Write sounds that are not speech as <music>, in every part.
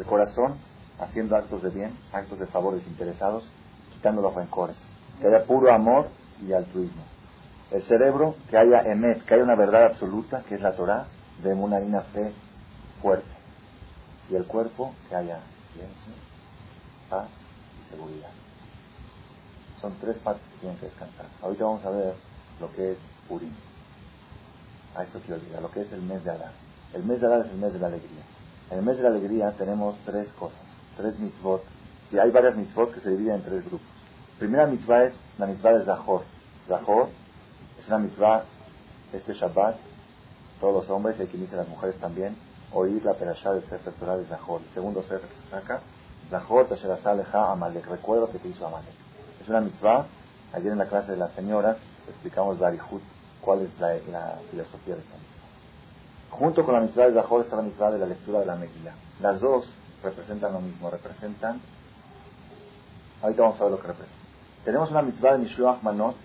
El corazón haciendo actos de bien, actos de favores interesados, quitando los rencores. Que haya puro amor y altruismo. El cerebro, que haya emet, que haya una verdad absoluta, que es la Torah, de una harina fe fuerte. Y el cuerpo, que haya silencio, paz y seguridad. Son tres partes que tienen que descansar. Ahorita vamos a ver lo que es Purim. A esto quiero llegar, lo que es el mes de Adán. El mes de Adán es el mes de la alegría. En el mes de la alegría tenemos tres cosas, tres mitzvot. Si hay varias mitzvot que se dividen en tres grupos. primera mitzvah es la mitzvah de Zahor. Zahor es una mitzvah, este Shabbat, todos los hombres y quien dice las mujeres también, oír la perashá del Sefer Torah de Zahor. El segundo Sefer que saca, Zahor Tasherazaleja Amalek. Recuerdo que te hizo Amalek. Es una mitzvah. Ayer en la clase de las señoras explicamos Barihut, cuál es la, filosofía de esta mitzvah. Junto con la mitzvah de Zahor está la mitzvah de la lectura de la Megillah. Las dos representan lo mismo, representan. Ahorita vamos a ver lo que representan. Tenemos una mitzvah de Mishloach Manot,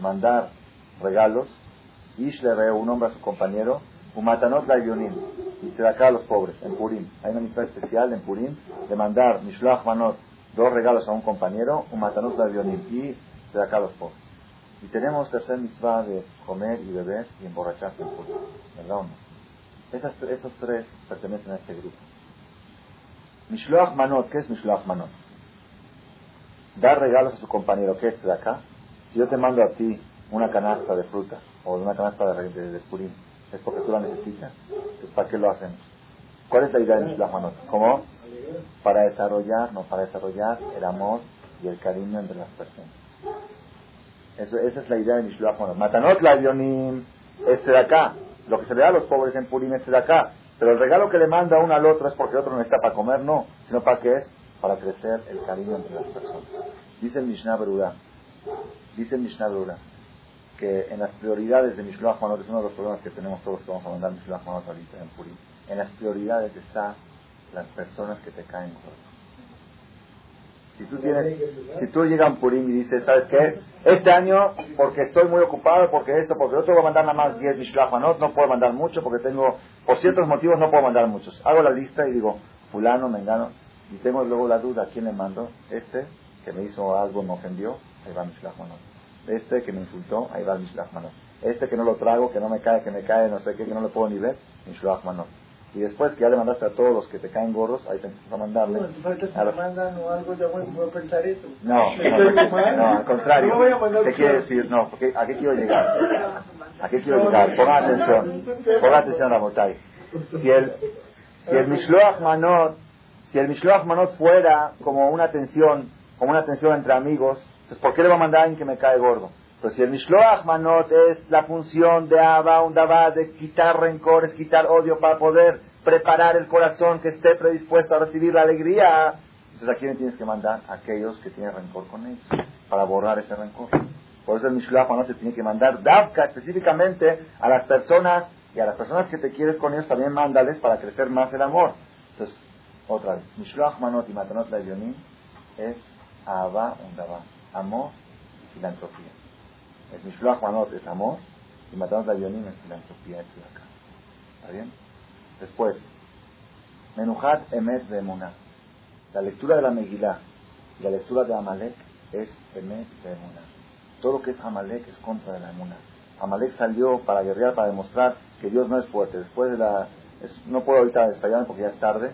mandar regalos, Ish le un hombre a su compañero, Umatanot la y se da acá a los pobres, en Purim. Hay una mitzvah especial en Purim de mandar Mishloach Manot, dos regalos a un compañero, Umatanot la y se da acá a los pobres. Y tenemos tercer mitzvah de comer y beber y emborracharse en Purim. ¿Verdad o no? Esos tres pertenecen a este grupo. Mishloach Manot, ¿qué es Mishloach Manot? Dar regalos a su compañero, ¿qué es de acá? Si yo te mando a ti una canasta de fruta o una canasta de, de, purín, es porque tú la necesitas. ¿Para qué lo hacen? ¿Cuál es la idea de Mishloach Manot? ¿Cómo? Para desarrollar, no, para desarrollar el amor y el cariño entre las personas. Eso, esa es la idea de Mishloach Manot. Matanot la es de acá. Lo que se le da a los pobres en Purim es de acá. Pero el regalo que le manda uno al otro es porque el otro no está para comer, no. Sino para qué es? Para crecer el cariño entre las personas. Dice el Mishnah Berurah. Dice el Mishnah Berurah que en las prioridades de Mishloach Manot, es uno de los problemas que tenemos todos que vamos a mandar Mishloach Manot ahorita en Purim, en las prioridades está las personas que te caen gordos. Si tú, tienes, si tú llegas a Purim y dices, ¿sabes qué? Este año, porque estoy muy ocupado, porque esto, porque otro, voy a mandar nada más 10 Mishloach Manot, no puedo mandar mucho, porque tengo, por ciertos motivos no puedo mandar muchos. Hago la lista y digo, fulano, mengano, y tengo luego la duda, ¿a quién le mando? Este, que me hizo algo, me ofendió, ahí va Mishloach Manot. Este que me insultó, ahí va Manot. Este que no lo trago, que no me cae, que me cae, no sé qué, que no lo puedo ni ver, Mishlach Manot. Y después que ya le mandaste a todos los que te caen gordos, ahí te empiezas a mandarle. No, a los... mandan o algo, ya voy, a pensar eso. No, no, al contrario. te quiere decir, no, porque ¿a qué quiero llegar? ¿A qué quiero llegar? Pongan atención. Pongan atención a Motai. Si el, si el Mishloach Manot, si el Mishloach Manot fuera como una tensión, como una tensión entre amigos, entonces, ¿por qué le va a mandar a alguien que me cae gordo? Pues si el Mishloach Manot es la función de Abba, un de quitar rencores, quitar odio para poder preparar el corazón que esté predispuesto a recibir la alegría, entonces ¿a quién tienes que mandar? A aquellos que tienen rencor con ellos, para borrar ese rencor. Por eso el Mishloach Manot se tiene que mandar Davka específicamente a las personas y a las personas que te quieres con ellos también mándales para crecer más el amor. Entonces, otra vez, Mishloach Manot y Matanot la es Abba, un amor y filantropía. El Mishloach Manot es amor y Matamos la Yonim es filantropía, es acá. ¿Está bien? Después, Menuhat Emet de Emuná. La lectura de la Megillah y la lectura de Amalek es Emet de Emuná. Todo lo que es Amalek es contra de la Emuná. Amalek salió para guerrear, para demostrar que Dios no es fuerte. Después de la. no puedo ahorita destallarme porque ya es tarde.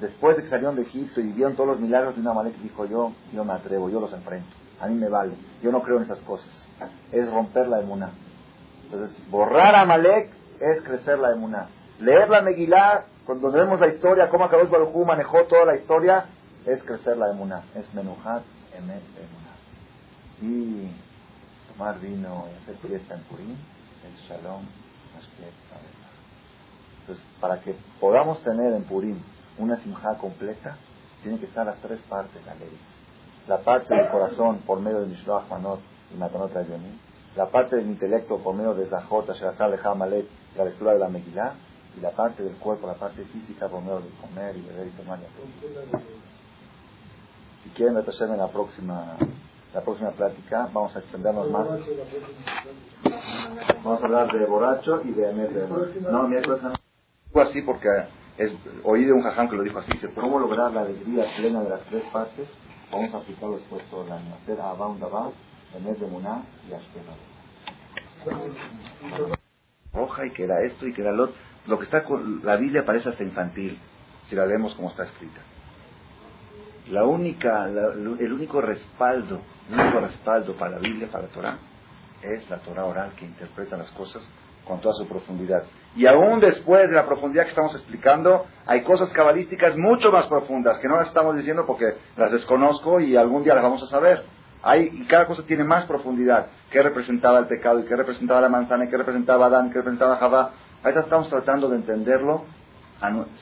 Después de que salieron de Egipto y vieron todos los milagros de un Amalek, dijo yo, yo me atrevo, yo los enfrento a mí me vale. Yo no creo en esas cosas. Es romper la emuná. Entonces, borrar a Malek es crecer la emuná. Leer la Megilá, cuando vemos la historia, cómo Akadosh Baruj manejó toda la historia, es crecer la emuná. Es menujat emet emuná. Y tomar vino y hacer fiesta en Purim es shalom, entonces, para que podamos tener en Purim una simja completa, tienen que estar las tres partes alegres la parte del corazón por medio de Mishloach Manot y Matanot Ayonim, la parte del intelecto por medio de Zahot, Asherazal, Lejamalet, la lectura de la Megillah, y la parte del cuerpo, la parte física por medio de comer y beber y tomar Si quieren retrasarme en la próxima, la próxima plática, vamos a extendernos más. Vamos a hablar de borracho y de No, miércoles no. Así porque Es, oí de un jajam que lo dijo así, dice, ¿cómo lograr la alegría plena de las tres partes? Vamos a aplicarlo después todo el año. Hacer Abba un en vez de Muná y Ashkenaz. Roja y que era esto y que era lo otro. Lo que está con la Biblia parece hasta infantil, si la vemos como está escrita. La única, el único respaldo, el único respaldo para la Biblia, para la Torah, es la Torah oral que interpreta las cosas con toda su profundidad. Y aún después de la profundidad que estamos explicando, hay cosas cabalísticas mucho más profundas que no las estamos diciendo porque las desconozco y algún día las vamos a saber. Hay, y cada cosa tiene más profundidad. ¿Qué representaba el pecado? ¿Y qué representaba la manzana? ¿Y qué representaba Adán? ¿Qué representaba Javá? Ahorita estamos tratando de entenderlo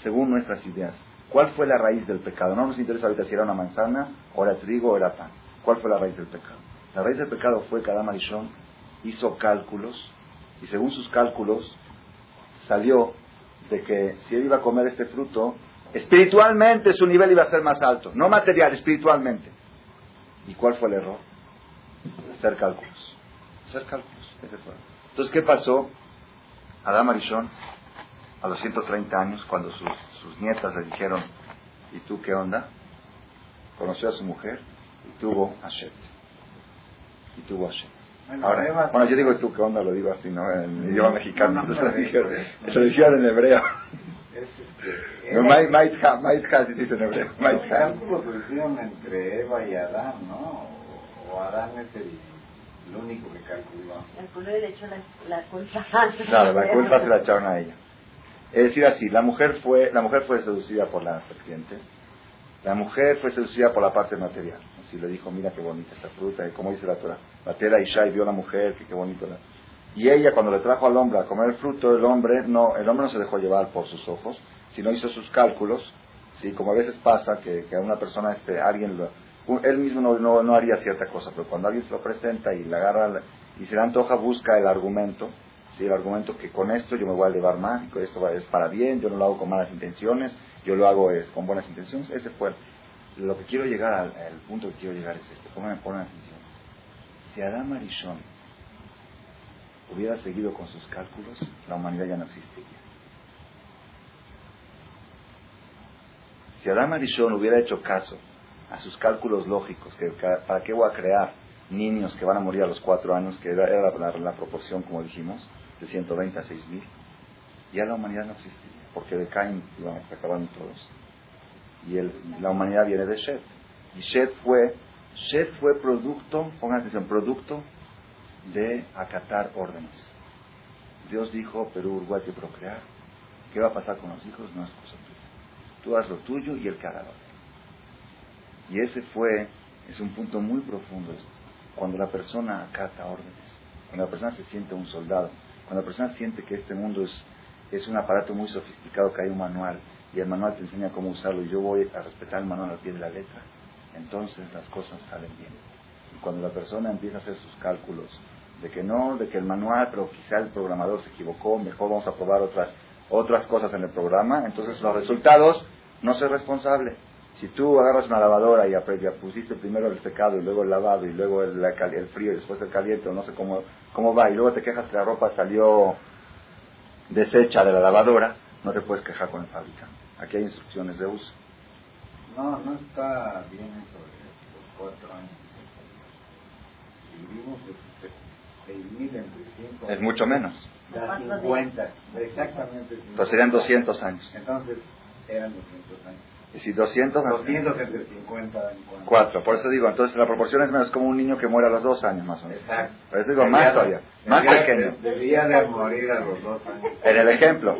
según nuestras ideas. ¿Cuál fue la raíz del pecado? No nos interesa ahorita si era una manzana, o era trigo, o era pan. ¿Cuál fue la raíz del pecado? La raíz del pecado fue que Adán Marishon hizo cálculos y según sus cálculos salió de que si él iba a comer este fruto, espiritualmente su nivel iba a ser más alto, no material, espiritualmente. ¿Y cuál fue el error? Hacer cálculos. Hacer cálculos. Entonces, ¿qué pasó? Adán Marichón, a los 130 años, cuando sus, sus nietas le dijeron, ¿y tú qué onda? Conoció a su mujer y tuvo a Shet. Y tuvo a Shet. Ahora, bueno, yo digo tú qué onda, lo digo así, ¿no? En idioma mexicano. <laughs> No, no, se lo dijeron en hebreo. No, Maitha, se dice en hebreo. Los cálculos lo hicieron entre Eva y Adán, ¿no? O Adán es el, único que calculó. Calculó y le echó la, la culpa. <laughs> Claro, la culpa se la echaron a ella. Es decir, así, la mujer fue, la mujer fue seducida por la serpiente, la mujer fue seducida por la parte material. Así le dijo, mira qué bonita esta fruta, y como dice la Torah, la tela Isha y vio a la mujer, que qué bonito. La... Y ella cuando le trajo al hombre a comer el fruto, el hombre no, el hombre no se dejó llevar por sus ojos, sino hizo sus cálculos, sí, como a veces pasa que, que a una persona, este, alguien lo, él mismo no, no, haría cierta cosa, pero cuando alguien se lo presenta y le agarra y se le antoja, busca el argumento, ¿sí? el argumento que con esto yo me voy a elevar más, y esto es para bien, yo no lo hago con malas intenciones, yo lo hago es, con buenas intenciones, ese fue lo que quiero llegar al, punto que quiero llegar es este, pongan, pongan atención. Si Adam Arishon hubiera seguido con sus cálculos, la humanidad ya no existiría. Si Adam Arishon hubiera hecho caso a sus cálculos lógicos, que para qué voy a crear niños que van a morir a los cuatro años, que era, la, proporción, como dijimos, de 120 a 6 mil, ya la humanidad no existiría, porque de Cain iban acabando todos. Y el, la humanidad viene de Shed. Y Shed fue, Shed fue producto, pongan atención, producto de acatar órdenes. Dios dijo, Perú, Uruguay, que procrear. ¿Qué va a pasar con los hijos? No es cosa tuya. Tú haz lo tuyo y el que Y ese fue, es un punto muy profundo Cuando la persona acata órdenes, cuando la persona se siente un soldado, cuando la persona siente que este mundo es, es un aparato muy sofisticado, que hay un manual, y el manual te enseña cómo usarlo, y yo voy a respetar el manual al pie de la letra, entonces las cosas salen bien. Cuando la persona empieza a hacer sus cálculos, de que no, de que el manual, pero quizá el programador se equivocó, mejor vamos a probar otras, otras cosas en el programa, entonces los resultados no ser responsable. Si tú agarras una lavadora y pusiste primero el secado y luego el lavado y luego el, el frío y después el caliente, o no sé cómo, cómo va, y luego te quejas que la ropa salió deshecha de la lavadora, no te puedes quejar con el fabricante. Aquí hay instrucciones de uso. No, no está bien eso de los cuatro años. vivimos es mucho menos. Da 50, exactamente. Entonces serían 200 años. Entonces eran 200 años. Y si 200... 200 entre 50 y 4. Por eso digo, entonces la proporción es menos como un niño que muere a los 2 años más o menos. Exacto. Por eso digo, más todavía. Más pequeño. Debía de morir a los 2 años. En el ejemplo.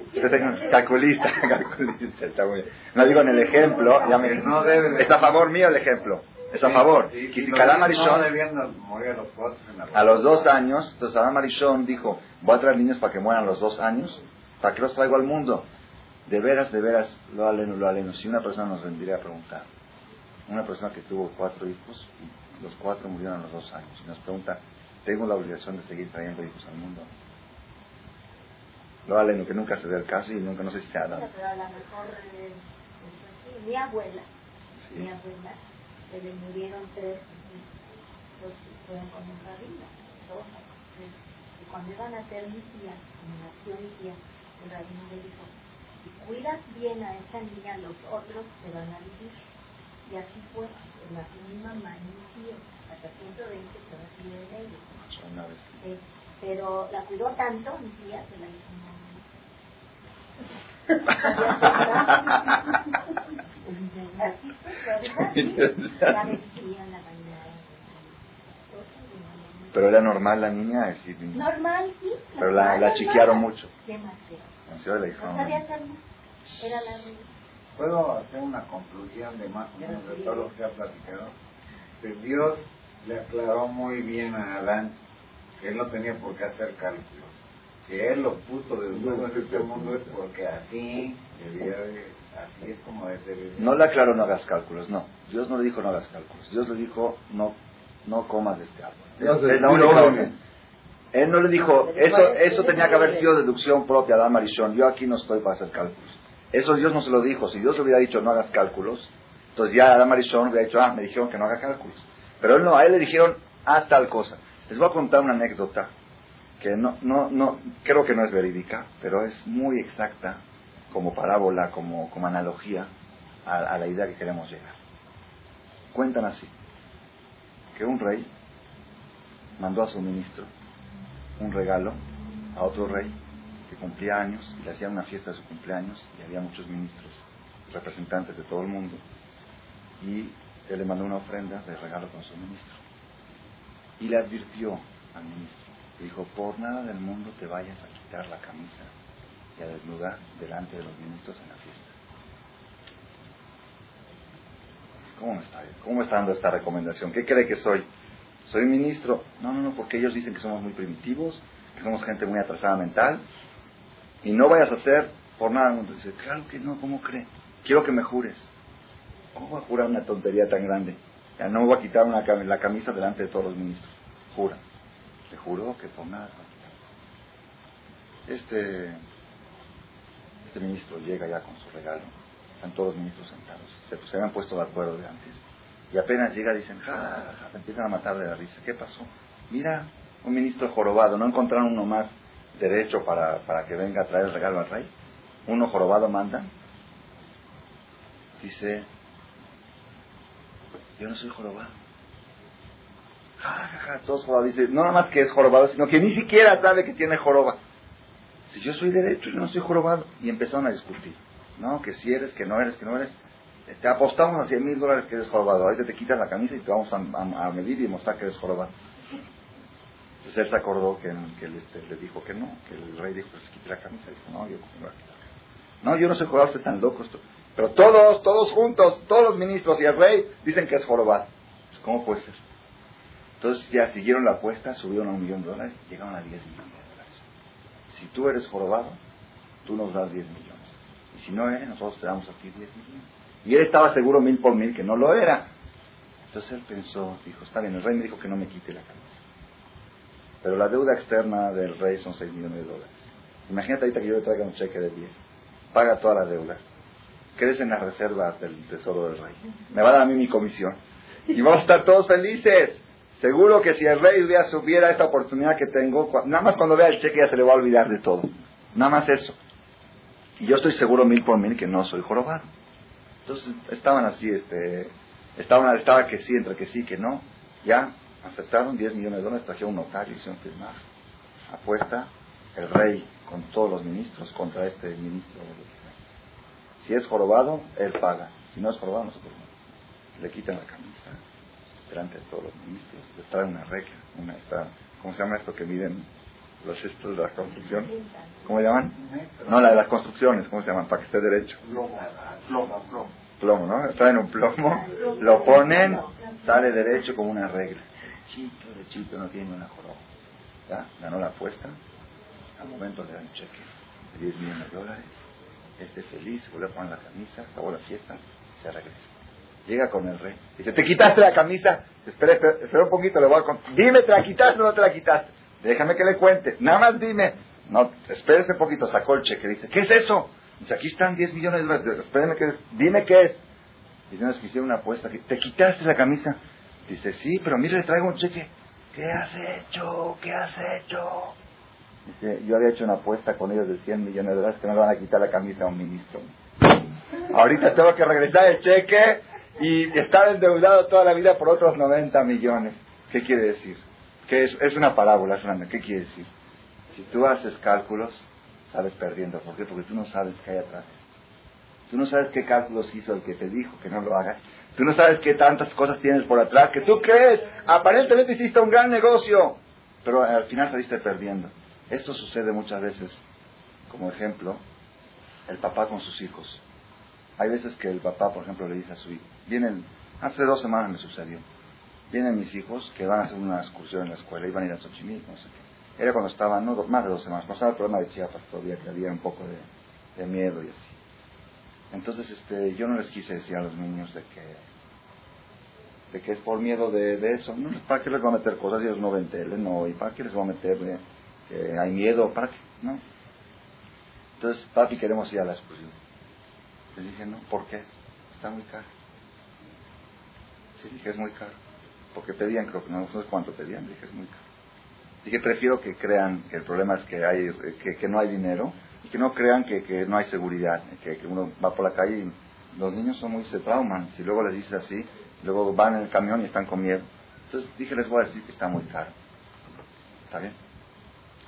calculista, <laughs> calculista, está muy bien. No digo en el ejemplo, ya me... No debe Es a favor mío el ejemplo. Es a favor. Sí, sí, no, no morir a los 4 A los 2 años, entonces Adam Marichón dijo, voy a traer niños para que mueran a los 2 años, ¿para qué los traigo al mundo? De veras, de veras, lo aleno, lo aleno. Si una persona nos vendría a preguntar, una persona que tuvo cuatro hijos, los cuatro murieron a los dos años, y nos pregunta, ¿tengo la obligación de seguir trayendo hijos al mundo? Lo aleno, que nunca se dé el caso y nunca, no sé si se ha dado. Pero a lo mejor, eh, mi abuela, mi abuela, se le murieron tres, dos fueron con un rabino, dos, tres. Y cuando iban a ser mi tía, cuando nació mi tía, el rabino le dijo, si cuidas bien a esa niña, los otros te van a vivir. Y así fue, en la misma tío, hasta 120 se recibe de ellos. Una vez. Eh, pero la cuidó tanto, mi tía se la hizo una Así fue, la <laughs> la pero era normal la niña, decir, normal, sí. Pero la, la chiquearon mucho. Demasiado. Dijo, Era la ¿Puedo hacer una conclusión de más o menos de todo lo que se ha platicado? Que Dios le aclaró muy bien a Adán que él no tenía por qué hacer cálculos. Que él lo puso de nuevo en este mundo es porque así debía así es como debe ser. No le aclaró no hagas cálculos, no. Dios no le dijo no hagas cálculos. Dios le dijo no no comas de este árbol. Es, la única Él no le dijo, eso, eso tenía que haber sido deducción propia de Amarishon. Yo aquí no estoy para hacer cálculos. Eso Dios no se lo dijo. Si Dios le hubiera dicho no hagas cálculos, entonces ya Adam Arishon hubiera dicho, ah, me dijeron que no haga cálculos. Pero él no, a él le dijeron, haz tal cosa. Les voy a contar una anécdota que no, no, no, creo que no es verídica, pero es muy exacta como parábola, como, como analogía a la idea que queremos llegar. Cuentan así que un rey mandó a su ministro un regalo a otro rey que cumplía años y le hacían una fiesta de su cumpleaños y había muchos ministros, representantes de todo el mundo y él le mandó una ofrenda de regalo con su ministro y le advirtió al ministro, le dijo, por nada del mundo te vayas a quitar la camisa y a desnudar delante de los ministros en la fiesta. ¿Cómo me está, cómo está dando esta recomendación? ¿Qué cree que soy? ¿Soy ministro? No, no, no, porque ellos dicen que somos muy primitivos, que somos gente muy atrasada mental. Y no vayas a hacer por nada el mundo. Dice, claro que no, ¿cómo cree? Quiero que me jures. ¿Cómo voy a jurar una tontería tan grande? Ya no voy a quitar una, la camisa delante de todos los ministros. Jura. Le juro que por nada Este, este ministro llega ya con su regalo están todos los ministros sentados. Se, pues, se habían puesto de acuerdo de antes. Y apenas llega, dicen, ja, se empiezan a matar de la risa. ¿Qué pasó? Mira, un ministro jorobado, ¿no encontraron uno más derecho para, para que venga a traer el regalo al rey? Uno jorobado manda. Dice, yo no soy jorobado. Ja, ja, ja, todos jorobados. Dice, no nada más que es jorobado, sino que ni siquiera sabe que tiene joroba. Si yo soy derecho, yo no soy jorobado. Y empezaron a discutir. ¿no? Que si eres, que no eres, que no eres. Te apostamos a 100 mil dólares que eres jorobado. Ahorita te quitas la camisa y te vamos a, medir y mostrar que eres jorobado. Entonces él se acordó que, que él este, le dijo que no, que el rey dijo, pues quita la camisa. Dijo, no, yo no No, yo no soy jorobado, estoy tan loco. Esto. Pero todos, todos juntos, todos los ministros y el rey dicen que es jorobado. Pues, ¿Cómo puede ser? Entonces ya siguieron la apuesta, subieron a un millón de dólares llegaron a 10 millones de dólares. Si tú eres jorobado, tú nos das 10 millones. Y si no es, nosotros te damos aquí 10 millones. Y él estaba seguro mil por mil que no lo era. Entonces él pensó, dijo, está bien, el rey me dijo que no me quite la camisa. Pero la deuda externa del rey son 6 millones de dólares. Imagínate ahorita que yo le traiga un cheque de 10. Paga toda la deuda. Crees en las reservas del tesoro del rey. Me va a dar a mí mi comisión. Y vamos a estar todos felices. Seguro que si el rey ya supiera esta oportunidad que tengo, nada más cuando vea el cheque ya se le va a olvidar de todo. Nada más eso. Y yo estoy seguro mil por mil que no soy jorobado. Entonces estaban así, este, estaban, estaba que sí, entre que sí, que no. Ya aceptaron 10 millones de dólares, trajeron un notario, hicieron firmar. Apuesta el rey con todos los ministros contra este ministro. Si es jorobado, él paga. Si no es jorobado, nosotros no. Le quitan la camisa delante de todos los ministros, le traen una regla, una, ¿cómo se llama esto que miden los estos de la construcción, ¿cómo se llaman? No, la de las construcciones, ¿cómo se llaman? Para que esté derecho. Plomo, plomo. Plomo, ¿no? Traen un plomo, lo ponen, sale derecho como una regla. Derechito, derechito, no tiene una joroba. ¿Ya? Ganó la apuesta. Al momento le dan cheque de 10 millones de dólares. Este feliz, vuelve a poner la camisa, acabó la fiesta, se regresa. Llega con el rey. Dice, ¿te quitaste la camisa? Espera, espera, un poquito, le voy a contar. Dime, ¿te la quitaste o no te la quitaste? Déjame que le cuente, nada más dime. No, espérese un poquito, sacó el cheque, dice, ¿qué es eso? Dice, aquí están 10 millones de dólares, espérame que, dime qué es. Dice, no, es que hicieron una apuesta, ¿te quitaste la camisa? Dice, sí, pero mire, le traigo un cheque. ¿Qué has hecho? ¿Qué has hecho? Dice, yo había hecho una apuesta con ellos de 100 millones de dólares que me van a quitar la camisa a un ministro. Ahorita tengo que regresar el cheque y estar endeudado toda la vida por otros 90 millones. ¿Qué quiere decir? Que es, es una parábola, es una, ¿qué quiere decir? Si tú haces cálculos, sales perdiendo. ¿Por qué? Porque tú no sabes qué hay atrás. Tú no sabes qué cálculos hizo el que te dijo que no lo hagas. Tú no sabes qué tantas cosas tienes por atrás que tú crees. Aparentemente hiciste un gran negocio, pero al final saliste perdiendo. Esto sucede muchas veces, como ejemplo, el papá con sus hijos. Hay veces que el papá, por ejemplo, le dice a su hijo, vienen, hace dos semanas me sucedió, vienen mis hijos que van a hacer una excursión en la escuela, iban a ir a Xochimilco, no sé qué. Era cuando estaban, no, más de dos semanas, pasaba el problema de Chiapas todavía, que había un poco de, miedo y así. Entonces, este, yo no les quise decir a los niños de que, de que es por miedo de, eso. No, ¿Para qué les voy a meter cosas? Ellos no ven tele, no. ¿Y para qué les voy a meter que hay miedo? ¿Para qué? No. Entonces, papi, queremos ir a la excursión. Les dije, no, ¿por qué? Está muy caro. Sí, dije, es muy caro. Porque pedían, creo que no, sé cuánto pedían, dije, es muy caro. Dije, prefiero que crean que el problema es que, hay, que, no hay dinero y que no crean que, que no hay seguridad, que, que, uno va por la calle y los niños son muy se trauman. Si luego les dices así, luego van en el camión y están con miedo. Entonces dije, les voy a decir que está muy caro. ¿Está bien?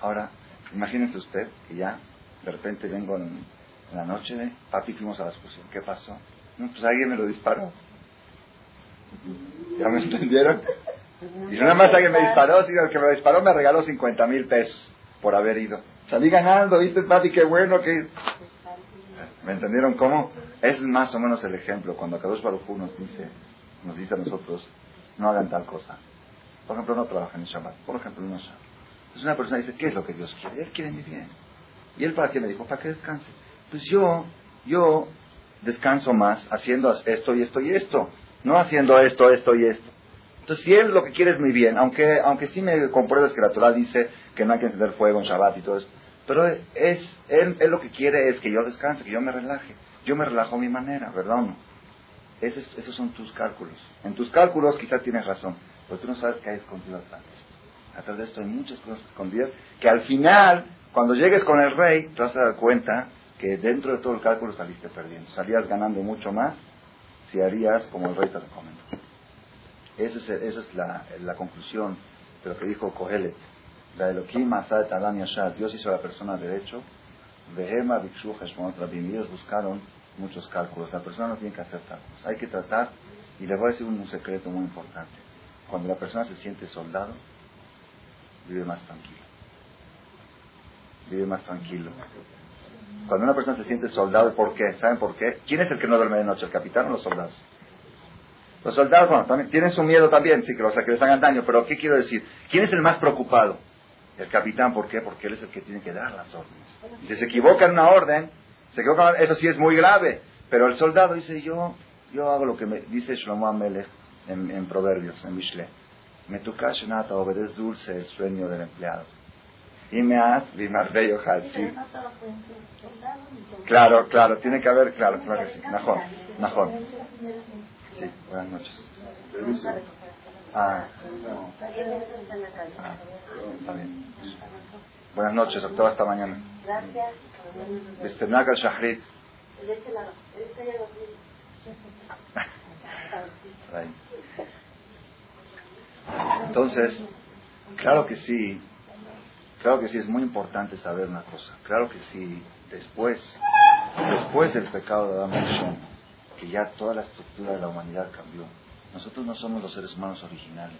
Ahora, imagínense usted que ya de repente vengo en, la noche, papi, fuimos a la exposición. ¿Qué pasó? No, pues alguien me lo disparó. ¿Ya me entendieron? Y no nada más alguien me disparó, sino el que me disparó me regaló 50 mil pesos por haber ido. Salí ganando, ¿viste, papi? Qué bueno que... ¿Me entendieron cómo? Es más o menos el ejemplo. Cuando Kadosh Baruj nos dice, nos dice a nosotros, no hagan tal cosa. Por ejemplo, no trabajen en Shabbat. Por ejemplo, no Shabbat. Entonces una persona dice, ¿qué es lo que Dios quiere? Él quiere mi bien. ¿Y él para qué me dijo? Para que descanse. Pues yo, yo descanso más haciendo esto y esto y esto, no haciendo esto, esto y esto. Entonces, si él lo que quiere es muy bien, aunque, aunque sí me compruebes que la Torah dice que no hay que encender fuego en Shabbat y todo eso, pero es, él, él lo que quiere es que yo descanse, que yo me relaje. Yo me relajo a mi manera, ¿verdad o no? Esos, esos son tus cálculos. En tus cálculos quizás tienes razón, pero tú no sabes qué hay escondido atrás. Atrás de esto hay muchas cosas escondidas que al final cuando llegues con el rey, te vas a dar cuenta que dentro de todo el cálculo saliste perdiendo. Salías ganando mucho más si harías como el rey te recomendó. Esa es, esa es la, conclusión de lo que dijo Kohelet. La Elohim Asad Adam Yashar. Dios hizo a la persona derecho. Behema Bikshu Rabim. Ellos buscaron muchos cálculos. La persona no tiene que hacer cálculos. Hay que tratar, y les voy a decir un secreto muy importante. Cuando la persona se siente soldado, vive más tranquilo vive más tranquilo. Cuando una persona se siente soldado, ¿por qué? ¿Saben por qué? ¿Quién es el que no duerme de noche? ¿El capitán o los soldados? Los soldados, bueno, también tienen su miedo también, sí, que, o sea, que les hagan daño, pero ¿qué quiero decir? ¿Quién es el más preocupado? El capitán, ¿por qué? Porque él es el que tiene que dar las órdenes. Si se equivoca en una orden, se equivoca, eso sí es muy grave, pero el soldado dice, yo, yo hago lo que me dice Shlomo Amelech en, Proverbios, en Mishle. Me toca nada, obedece dulce el sueño del empleado. Y me has bello sí. Claro, claro, tiene que haber, claro, claro que sí. Mejor, mejor. Sí, buenas noches. Ah. ah, está bien. Buenas noches, doctor, hasta mañana. Gracias. Este Naga Shahrit. <laughs> Entonces, claro que sí, Claro que sí, es muy importante saber una cosa. Claro que sí, después, después del pecado de Adán que ya toda la estructura de la humanidad cambió. Nosotros no somos los seres humanos originales.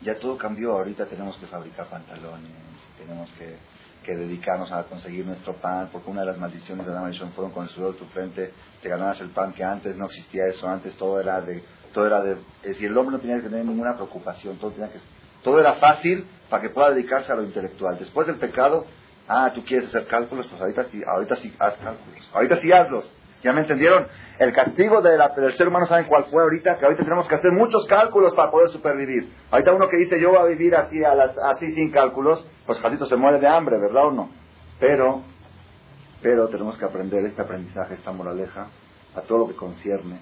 Ya todo cambió. Ahorita tenemos que fabricar pantalones, tenemos que, dedicarnos a conseguir nuestro pan, porque una de las maldiciones de Adán fueron con el sudor de tu frente, te ganabas el pan, que antes no existía eso, antes todo era de, todo era de, es decir, el hombre no tenía que tener ninguna preocupación, todo que todo era fácil para que pueda dedicarse a lo intelectual. Después del pecado, ah, tú quieres hacer cálculos, pues ahorita sí, ahorita sí haz cálculos. Ahorita sí hazlos. ¿Ya me entendieron? El castigo de del ser humano, ¿saben cuál fue ahorita? Que ahorita tenemos que hacer muchos cálculos para poder supervivir. Ahorita uno que dice, yo voy a vivir así, a las, así sin cálculos, pues Jacito se muere de hambre, ¿verdad o no? Pero, pero tenemos que aprender este aprendizaje, esta moraleja, a todo lo que concierne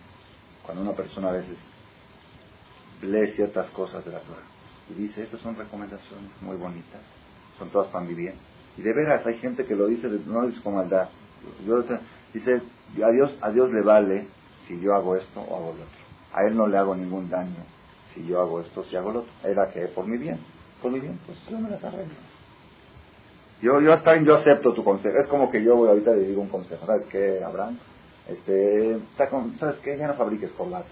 cuando una persona a veces lee ciertas cosas de la Torah y dice, estas son recomendaciones muy bonitas, son todas para mi bien. Y de veras, hay gente que lo dice, no lo dice con maldad. Yo, dice, a Dios, a Dios le vale si yo hago esto o hago lo otro. A Él no le hago ningún daño si yo hago esto, si hago lo otro. Era que por mi bien, por mi bien, pues yo me las arreglo. Yo, yo hasta yo acepto tu consejo. Es como que yo voy ahorita le digo un consejo. ¿Sabes qué, Abraham? Este, ¿Sabes qué? Ya no fabriques corbatas.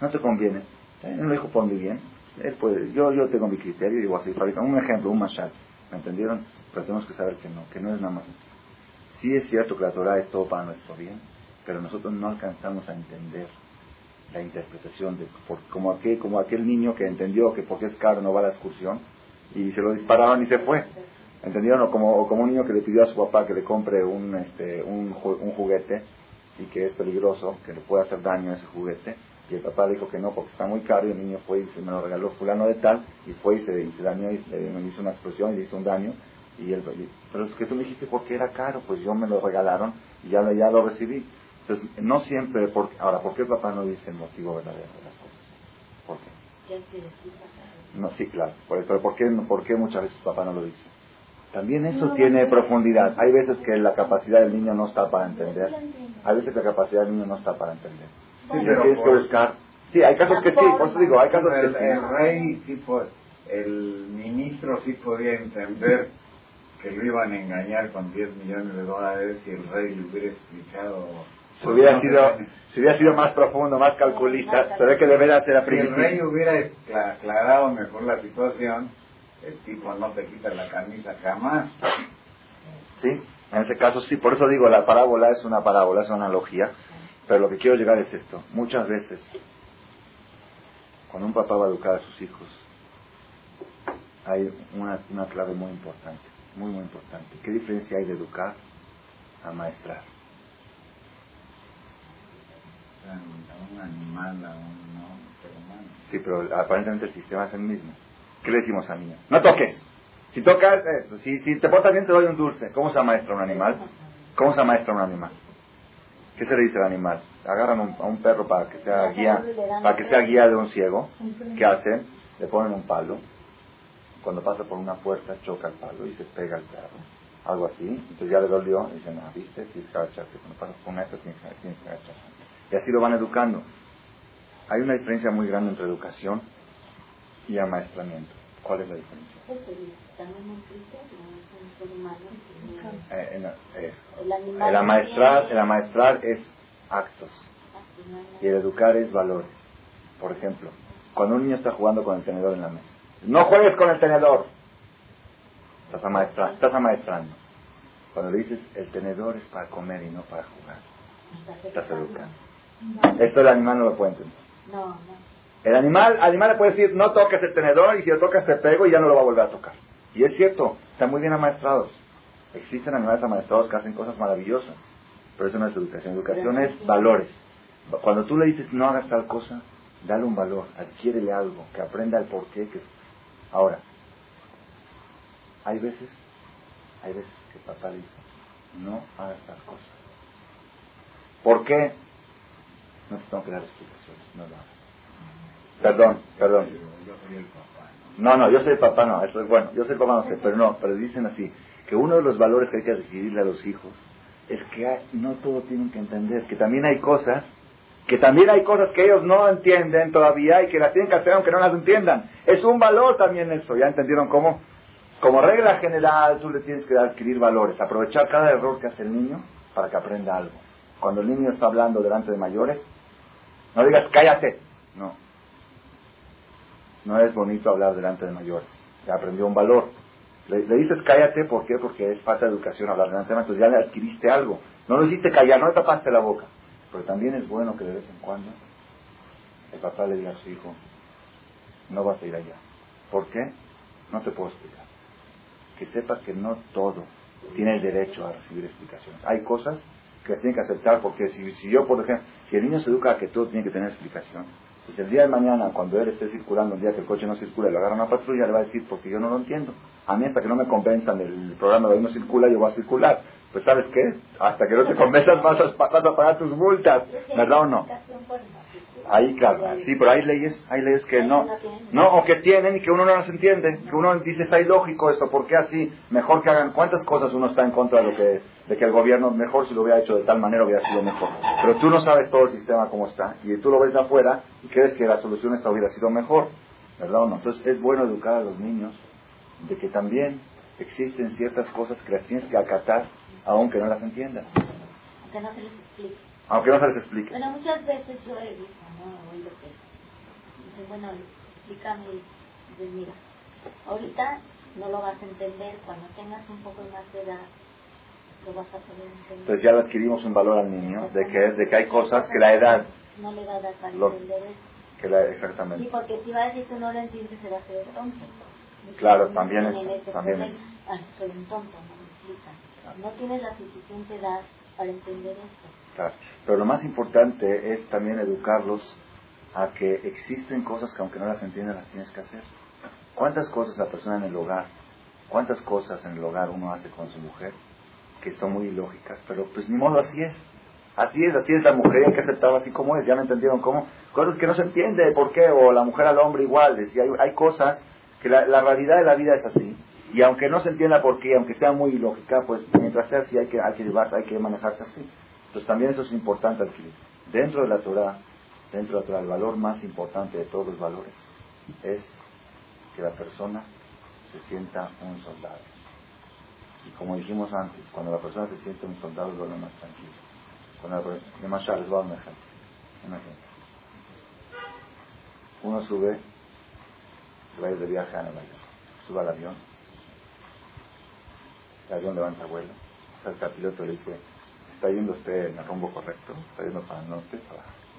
No te conviene. Él lo dijo por mi bien. Él puede, yo, yo tengo mi criterio y voy a seguir. Un ejemplo, un mashal. ¿Me entendieron? Pero tenemos que saber que no, que no es nada más así. Sí es cierto que la Torah es todo para nuestro bien, pero nosotros no alcanzamos a entender la interpretación de como aquel como aquel niño que entendió que porque es caro no va a la excursión y se lo disparaban y se fue entendieron o como, como un niño que le pidió a su papá que le compre un este un, un juguete y que es peligroso que le puede hacer daño a ese juguete y el papá dijo que no porque está muy caro y el niño fue y se me lo regaló fulano de tal y fue y se, dañó y me hizo una explosión y le hizo un daño y él pero es que tú me dijiste porque era caro pues yo me lo regalaron y ya, ya lo recibí entonces, no siempre, porque, ahora, ¿por qué el papá no dice el motivo verdadero de las cosas? ¿Por qué? No, sí, claro, pero ¿por qué, ¿por qué muchas veces el papá no lo dice? También eso tiene profundidad. Hay veces que la capacidad del niño no está para entender. Hay veces que la capacidad del niño no está para entender. Sí, tienes que buscar. Sí, hay casos que sí, por eso digo, hay casos que sí. El rey sí el ministro sí podía entender que lo iban a engañar con 10 millones de dólares y el rey le hubiera explicado si hubiera sido si hubiera sido más profundo, más calculista, se ve que debería ser Si el rey hubiera aclarado mejor la situación, el tipo no se quita la camisa jamás. Sí, en ese caso sí, por eso digo, la parábola es una parábola, es una analogía, pero lo que quiero llegar es esto. Muchas veces, cuando un papá va a educar a sus hijos, hay una, una clave muy importante, muy, muy importante. ¿Qué diferencia hay de educar a maestrar? un animal, a un ser humano. Sí, pero aparentemente el sistema es el mismo. ¿Qué le decimos al niño? No toques. Si tocas, eh, si, si te portas bien te doy un dulce. ¿Cómo se amaestra un animal? ¿Cómo se amaestra un animal? ¿Qué se le dice al animal? Agarran a un perro para que sea guía, para que sea guía de un ciego. ¿Qué hacen? Le ponen un palo. Cuando pasa por una puerta choca el palo y se pega el perro. Algo así. Entonces ya le dolió y dicen, ah, viste, tienes que agacharte. Cuando pasas por una tienes tienes que agacharte. Y así lo van educando. Hay una diferencia muy grande entre educación y amaestramiento. ¿Cuál es la diferencia? Eh, el, amaestrar, el amaestrar es actos y el educar es valores. Por ejemplo, cuando un niño está jugando con el tenedor en la mesa, no juegues con el tenedor. Estás, amaestra, estás amaestrando. Cuando le dices el tenedor es para comer y no para jugar, estás educando. Eso el animal no lo puede entender. No, no. El animal, animal le puede decir, no toques el tenedor y si lo tocas te pego y ya no lo va a volver a tocar. Y es cierto, están muy bien amaestrados. Existen animales amaestrados que hacen cosas maravillosas. Pero eso no es educación. Educación es valores. Cuando tú le dices no hagas tal cosa, dale un valor, adquiérele algo, que aprenda el porqué. Que... Ahora, hay veces, hay veces que papá dice, no hagas tal cosa. ¿Por qué? No te tengo que dar explicaciones, no lo hagas. Perdón, perdón. No, no, yo soy el papá, no, eso es bueno, yo soy el papá, no sé, pero no, pero dicen así, que uno de los valores que hay que adquirirle a los hijos es que no todo tienen que entender, que también hay cosas, que también hay cosas que ellos no entienden todavía y que las tienen que hacer aunque no las entiendan. Es un valor también eso, ¿ya entendieron cómo? Como regla general, tú le tienes que adquirir valores, aprovechar cada error que hace el niño para que aprenda algo. Cuando el niño está hablando delante de mayores, no digas cállate. No. No es bonito hablar delante de mayores. Ya aprendió un valor. Le, dices cállate, ¿por qué? Porque es falta de educación hablar delante de mayores. Ya le adquiriste algo. No lo hiciste callar, no le tapaste la boca. Pero también es bueno que de vez en cuando el papá le diga a su hijo, no vas a ir allá. ¿Por qué? No te puedo explicar. Que sepa que no todo tiene el derecho a recibir explicaciones. Hay cosas que tiene que aceptar, porque si, si yo, por ejemplo, si el niño se educa a que todo tiene que tener explicación, pues el día de mañana, cuando él esté circulando, un día que el coche no circula y lo agarra una patrulla, le va a decir, porque yo no lo entiendo. A mí, hasta que no me convenzan del programa de hoy no circula, yo voy a circular. Pues, ¿sabes qué? Hasta que no te convenzas, vas a, vas a pagar tus multas, ¿verdad o no? Ahí, claro, sí, pero hay leyes, hay leyes que no, no, o que tienen y que uno no las entiende, que uno dice, está ilógico esto, ¿por qué así? Mejor que hagan, ¿cuántas cosas uno está en contra de, lo que, de que el gobierno, mejor si lo hubiera hecho de tal manera hubiera sido mejor? Pero tú no sabes todo el sistema cómo está, y tú lo ves de afuera y crees que la solución esta hubiera sido mejor, ¿verdad o no? Entonces es bueno educar a los niños de que también existen ciertas cosas que las tienes que acatar, aunque no las entiendas. Aunque no se les explique. Aunque no se les explique. Bueno, muchas veces yo he visto, ¿no? Oído que dice, bueno, explícame, dices, mira, ahorita no lo vas a entender, cuando tengas un poco más de edad, lo vas a poder entender. Entonces ya le adquirimos un valor al niño, de que, de que hay cosas que la edad... No le va a dar para entender eso. Que la, exactamente. Sí, porque si va a decir que no lo entiende, se va a hacer tonto. Claro, también es, también es. Ah, soy un tonto, no me explican. No tienes la suficiente edad para entender esto. Claro. Pero lo más importante es también educarlos a que existen cosas que aunque no las entiendan las tienes que hacer. ¿Cuántas cosas la persona en el hogar, cuántas cosas en el hogar uno hace con su mujer que son muy ilógicas, pero pues ni modo así es. Así es, así es la mujer, hay que aceptarlo así como es, ya me entendieron cómo. Cosas que no se entiende por qué, o la mujer al hombre igual, y hay, hay cosas que la, realidad de la vida es así. Y aunque no se entienda por qué, aunque sea muy ilógica, pues mientras sea así hay que, hay que llevarse, hay que manejarse así. Entonces también eso es importante adquirir. Dentro de la Torah, dentro de la Torah, el valor más importante de todos los valores es que la persona se sienta un soldado. Y como dijimos antes, cuando la persona se siente un soldado, duerme más tranquilo. Cuando la, les voy a un ejemplo. Uno sube va a ir de viaje a Nueva York. Suba al avión. El avión levanta vuelo. Salta el piloto y le dice, ¿está yendo usted en el rumbo correcto? ¿Está yendo para el norte,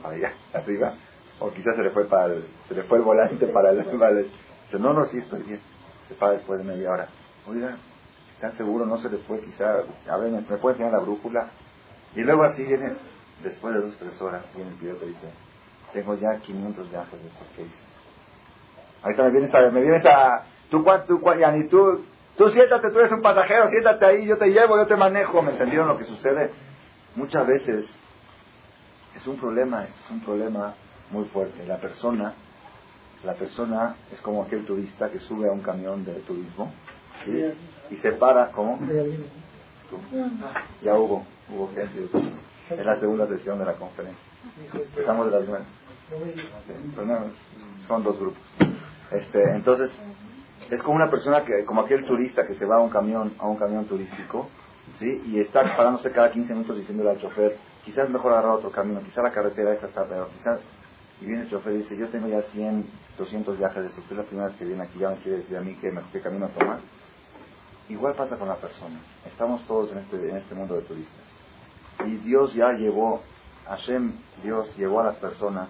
para, allá, <laughs> arriba? O quizás se le fue para el, se le fue el volante para el... Dice, no, no, sí, estoy bien. Se para después de media hora. Oiga, ¿está seguro? No se le fue quizá... A ver, ¿me, puede enseñar la brújula? Y luego así viene, después de dos, tres horas, viene el piloto y dice, tengo ya 500 viajes de estos que hice Ahorita me vienes a, me vienes a, tú, tú, ni tú, tú siéntate, tú eres un pasajero, siéntate ahí, yo te llevo, yo te manejo, ¿me entendieron lo que sucede? Muchas veces es un problema, es un problema muy fuerte. La persona, la persona es como aquel turista que sube a un camión de turismo, ¿sí? Y se para, ¿cómo? Ya hubo, hubo gente. Es la segunda sesión de la conferencia. Empezamos de las nueve. son dos grupos. Este, entonces, es como una persona que, como aquel turista que se va a un camión, a un camión turístico, ¿sí? Y está parándose cada 15 minutos diciéndole al chofer, quizás mejor agarrar otro camino, quizás la carretera esta está peor, quizás... Y viene el chofer y dice, yo tengo ya 100, 200 viajes de esto, usted es la primera vez que viene aquí, ya me quiere decir a mí que qué camino tomar. Igual pasa con la persona. Estamos todos en este, en este mundo de turistas. Y Dios ya llevó, Hashem, Dios llevó a las personas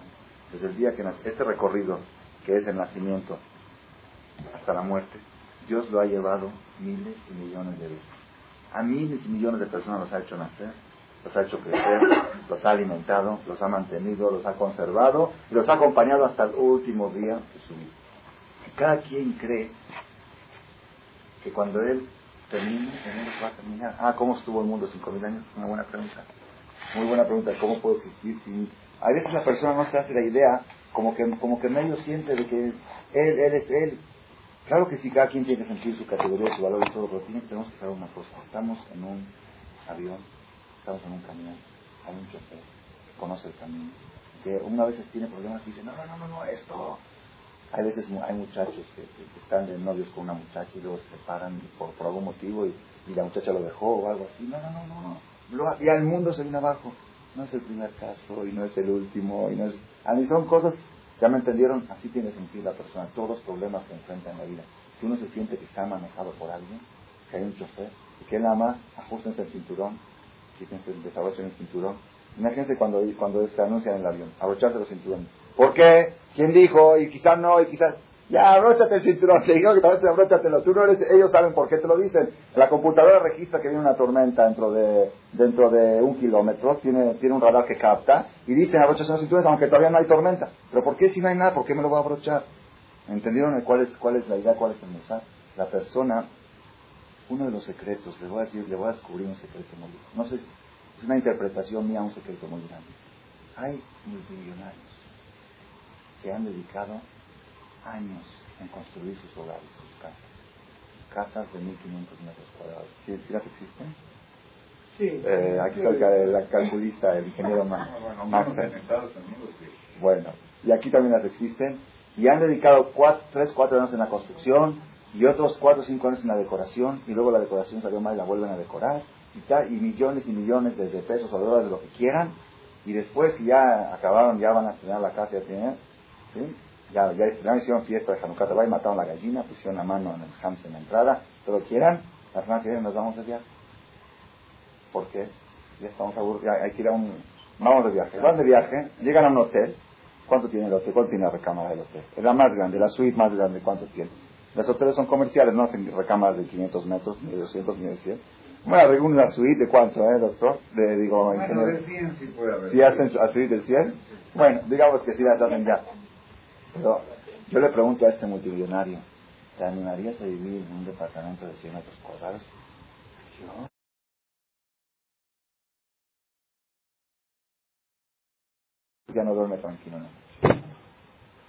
desde el día que nace, este recorrido que es el nacimiento hasta la muerte, Dios lo ha llevado miles y millones de veces. A miles y millones de personas los ha hecho nacer, los ha hecho crecer, <coughs> los ha alimentado, los ha mantenido, los ha conservado y los ha acompañado hasta el último día de su vida. cada quien cree que cuando Él termine, el va a terminar. Ah, ¿cómo estuvo el mundo cinco mil años? Una buena pregunta. Muy buena pregunta. ¿Cómo puedo existir sin...? A veces la persona no se hace la idea como que, como que medio siente de que él, él es él. Claro que sí, cada quien tiene que sentir su categoría, su valor y todo, pero tenemos que saber una cosa. Estamos en un avión, estamos en un camión, hay un chofer que conoce el camino, que una vez tiene problemas y dice, no, no, no, no, esto. Hay veces hay muchachos que, están de novios con una muchacha y luego se separan por, por algún motivo y, y, la muchacha lo dejó o algo así. No, no, no, no. no. Ya el mundo se viene abajo. No es el primer caso y no es el último y no es a mí son cosas, ya me entendieron, así tiene sentido la persona, todos los problemas que enfrenta en la vida. Si uno se siente que está manejado por alguien, que hay un chofer, y que él nada más ajustense el cinturón, quítense, desabrochen el cinturón. Imagínense cuando, cuando se anuncia en el avión, abrocharse los cinturones. ¿Por qué? ¿Quién dijo? Y quizás no, y quizás ya, abróchate el cinturón. Te digo que vez abróchatelo. Tú no eres, ellos saben por qué te lo dicen. La computadora registra que viene una tormenta dentro de, dentro de un kilómetro. Tiene, tiene un radar que capta. Y dicen abróchate los cinturones aunque todavía no hay tormenta. Pero ¿por qué si no hay nada? ¿Por qué me lo voy a abrochar? ¿Entendieron cuál es, cuál es la idea? ¿Cuál es el mensaje? La persona, uno de los secretos, le voy a decir, le voy a descubrir un secreto muy No sé, es una interpretación mía, un secreto muy grande. Hay multimillonarios que han dedicado años en construir sus hogares, sus casas. Casas de 1500 metros cuadrados. ¿Sí, las existen? Sí. Eh, aquí está el, el, calculista, el ingeniero Max. Bueno, y aquí también las existen. Y han dedicado cuatro, tres, cuatro años en la construcción y otros cuatro o cinco años en la decoración. Y luego la decoración salió mal y la vuelven a decorar. Y, tal, y millones y millones de, pesos o dólares, de lo que quieran. Y después que ya acabaron, ya van a estrenar la casa, ya tienen, ¿sí? Ya, ya hicieron fiesta de Hanukkah, y mataron la gallina, pusieron la mano en el Hams en la entrada, todo quieran, la semana que viene nos vamos de viaje. ¿Por qué? Ya estamos aburridos, hay que ir a un... Vamos de viaje, van de viaje, llegan a un hotel, ¿cuánto tiene el hotel? ¿Cuánto tiene la recámara del hotel? Es la más grande, la suite más grande, ¿cuánto tiene? Los hoteles son comerciales, no hacen recámaras de 500 metros, ni de 200, ni de 100. Bueno, una suite de cuánto, ¿eh, doctor? De, digo, bueno, de 100 sí puede haber. ¿Sí hacen suite de 100? Bueno, digamos que sí las hacen ya. Pero yo le pregunto a este multimillonario, ¿te animarías a vivir en un departamento de 100 metros cuadrados? Yo. Ya no duerme tranquilo. ¿no?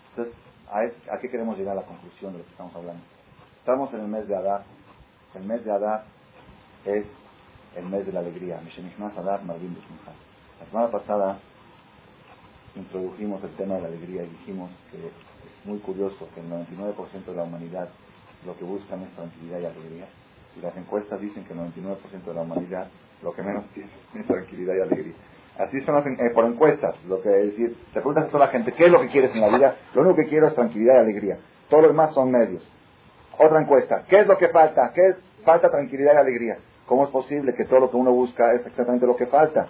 Entonces, ¿a, qué queremos llegar a la conclusión de lo que estamos hablando? Estamos en el mes de Adar. El mes de Adar es el mes de la alegría. La semana pasada introdujimos el tema de la alegría y dijimos que es muy curioso que el 99% de la humanidad lo que buscan es tranquilidad y alegría. Y las encuestas dicen que el 99% de la humanidad lo que menos tiene es tranquilidad y alegría. Así son las, eh, por encuestas. Lo que decir, te preguntas a toda la gente, ¿qué es lo que quieres en la vida? Lo único que quiero es tranquilidad y alegría. Todo lo demás son medios. Otra encuesta, ¿qué es lo que falta? ¿Qué es? Falta tranquilidad y alegría. ¿Cómo es posible que todo lo que uno busca es exactamente lo que falta?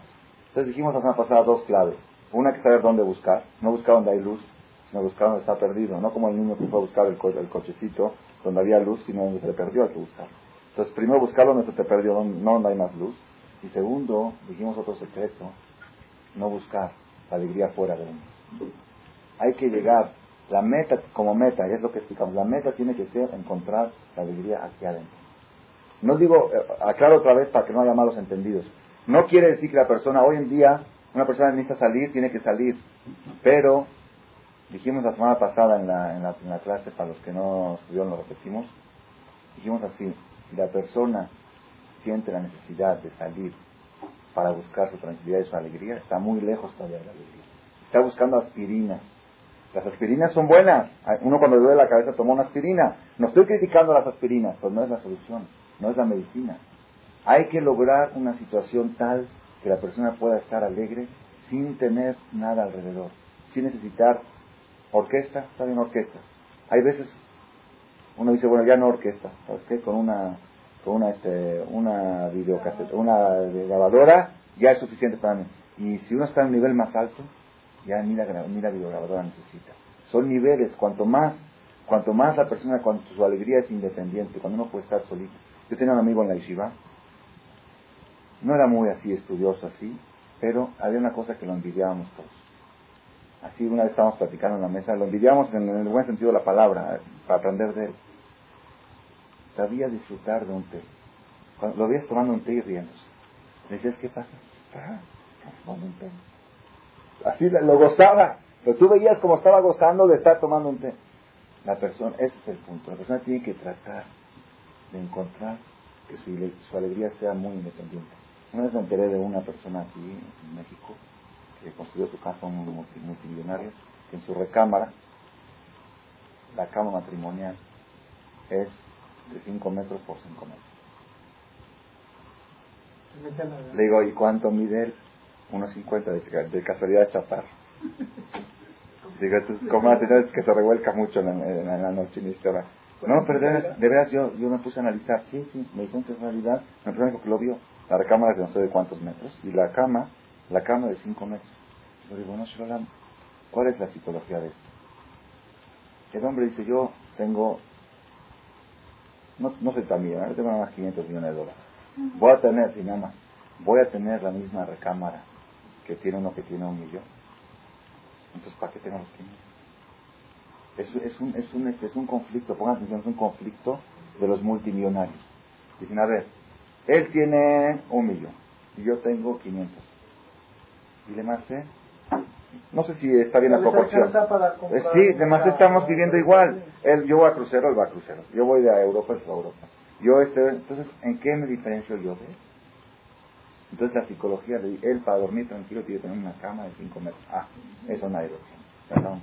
Entonces dijimos la semana pasada dos claves. Una que saber dónde buscar, no buscar donde hay luz, sino buscar donde está perdido, no como el niño que fue a buscar el, cochecito donde había luz, sino donde se perdió, hay que buscar. Entonces, primero buscarlo donde se te perdió, no donde hay más luz. Y segundo, dijimos otro secreto, no buscar la alegría fuera de uno. Hay que llegar, la meta como meta, y es lo que explicamos, la meta tiene que ser encontrar la alegría aquí adentro. No digo, eh, aclaro otra vez para que no haya malos entendidos. No quiere decir que la persona hoy en día una persona necesita salir, tiene que salir. Pero, dijimos la semana pasada en la, en la, clase, para los que no estudiaron lo repetimos, dijimos así, la persona siente la necesidad de salir para buscar su tranquilidad y su alegría, está muy lejos todavía de la alegría. Está buscando aspirinas. Las aspirinas son buenas. Uno cuando le duele la cabeza toma una aspirina. No estoy criticando las aspirinas, pues no es la solución, no es la medicina. Hay que lograr una situación tal que la persona pueda estar alegre sin tener nada alrededor, sin necesitar orquesta, está bien orquesta. Hay veces uno dice, bueno, ya no orquesta, ¿sabes qué? Con una, con una, este, una videocaseta, una grabadora, ya es suficiente para mí. Y si uno está en un nivel más alto, ya ni la, ni la videograbadora necesita. Son niveles, cuanto más, cuanto más la persona, cuando su alegría es independiente, cuando uno puede estar solito. Yo tenía un amigo en la yeshiva, no era muy así estudioso así, pero había una cosa que lo envidiábamos todos. Así una vez estábamos platicando en la mesa, lo envidiábamos en el buen sentido de la palabra, para aprender de él. Sabía disfrutar de un té. Cuando lo veías tomando un té y riéndose. Le decías, ¿qué pasa? Ah, tomando un té. Así lo gozaba. Pero tú veías como estaba gozando de estar tomando un té. La persona, ese es el punto. La persona tiene que tratar de encontrar que su alegría sea muy independiente. Una vez me enteré de una persona aquí en México que construyó su casa un multimillonario, que en su recámara, la cama matrimonial es de 5 metros por 5 metros. Le digo, ¿y cuánto mide él? 1,50 de, de casualidad de chapar. <laughs> Digo, ¿cómo hace? que se revuelca mucho en, la noche en historia. No, pero de, veras yo, yo me puse a analizar. Sí, sí, me dijeron que es realidad. Me que lo vio. La recámara de no sé de cuántos metros y la cama, la cama de 5 metros. Yo digo, no, ¿cuál es la psicología de esto? El hombre dice, yo tengo, no, no sé también, ¿eh? tengo nada más 500 millones de dólares. Voy a tener, si nada más, voy a tener la misma recámara que tiene uno que tiene un millón. Entonces, ¿para qué tengo los 500? Es, es, un, es, un, es un conflicto, pongan atención, es un conflicto de los multimillonarios. Dicen, a ver, él tiene un millón y yo tengo 500. Y le más No sé si está bien la proporción. Eh, sí, además estamos viviendo igual. Él, yo voy a crucero, él va a crucero. Yo voy de Europa, él va a Europa. Yo este, entonces, ¿en qué me diferencio yo de él? Entonces la psicología le dice, él para dormir tranquilo tiene que tener una cama de 5 metros. Ah, eso no hay erosión. Perdón.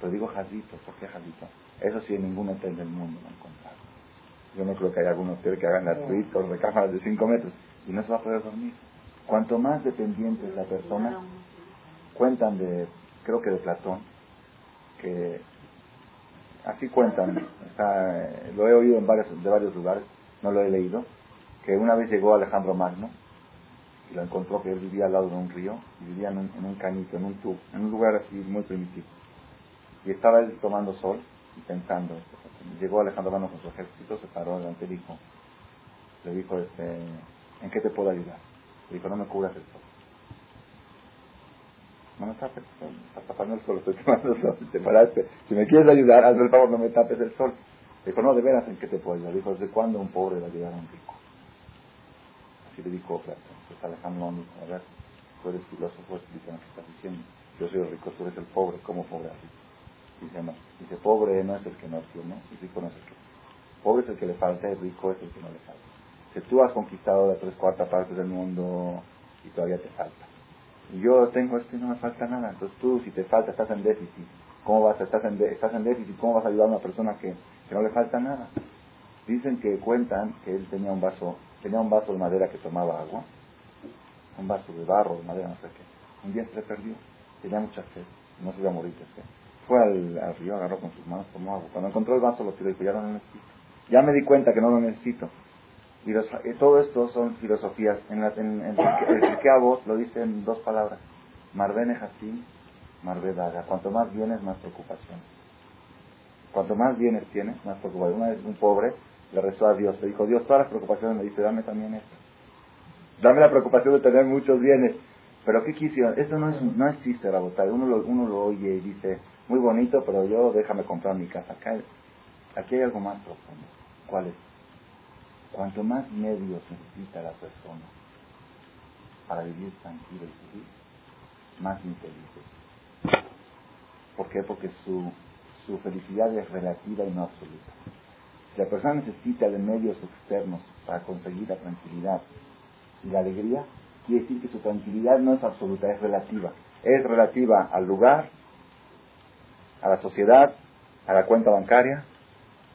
Pero digo jadito, ¿por qué jadito? Eso sí en ningún hotel del mundo lo han encontrado. Yo no creo que haya algún hotel que hagan las suites o cámaras de 5 metros y no se va a poder dormir. Cuanto más dependiente es la persona, cuentan de, creo que de Platón, que así cuentan, lo he oído en varios, de varios lugares, no lo he leído, que una vez llegó Alejandro Magno y lo encontró que él vivía al lado de un río y vivía en un, en un cañito, en un tubo, en un lugar así muy primitivo. Y estaba él tomando sol y pensando. Llegó Alejandro Magno con su ejército, se paró delante y dijo, le dijo, este, ¿en qué te puedo ayudar? Le dijo, no me cubras el sol. No me tapes el sol, está tapando el sol, estoy <laughs> tomando sol, te paraste. Si me quieres ayudar, hazme el favor, no me tapes el sol. Le dijo, no, de veras, ¿en qué te puedo ayudar? Le dijo, ¿desde cuándo un pobre va a ayudar a un rico? Así le dijo. Entonces Alejandro dijo, a ver, tú eres filósofo, explícame qué estás diciendo. Yo soy el rico, tú eres el pobre, ¿cómo pobre así? Dice, no. Dice, pobre no es el que no tiene, y rico no es el que Pobre es el que le falta, y rico es el que no le falta. Si tú has conquistado las tres cuartas partes del mundo y todavía te falta. Y yo tengo esto y no me falta nada. Entonces tú, si te falta, estás en déficit. ¿Cómo vas a estás en déficit? ¿Cómo vas a ayudar a una persona que, que no le falta nada? Dicen que cuentan que él tenía un vaso, tenía un vaso de madera que tomaba agua, un vaso de barro, de madera, no sé qué. Un día se le perdió, tenía mucha sed, no se iba a morir de sed. Fue al, río, agarró con sus manos, tomó agua. Cuando encontró el vaso lo tiró y dijo, ya no lo necesito. Ya me di cuenta que no lo necesito. Y todo esto son filosofías. En, la, en, en el vos lo dice en dos palabras. Marbene Hassim, Marbe Daga. Cuanto más bienes, más preocupación. Cuanto más bienes tienes, más preocupación. Una vez un pobre le rezó a Dios, le dijo, Dios, todas las preocupaciones, me dice, dame también esto. Dame la preocupación de tener muchos bienes. Pero ¿qué quisieron? Esto no, es, no existe, la Uno lo, uno lo oye y dice, muy bonito, pero yo déjame comprar mi casa. Acá, aquí hay algo más profundo. ¿Cuál es? Cuanto más medios necesita la persona para vivir tranquilo y feliz, más infeliz ¿Por qué? Porque su, su felicidad es relativa y no absoluta. Si la persona necesita de medios externos para conseguir la tranquilidad y la alegría, quiere decir que su tranquilidad no es absoluta, es relativa. Es relativa al lugar, a la sociedad, a la cuenta bancaria.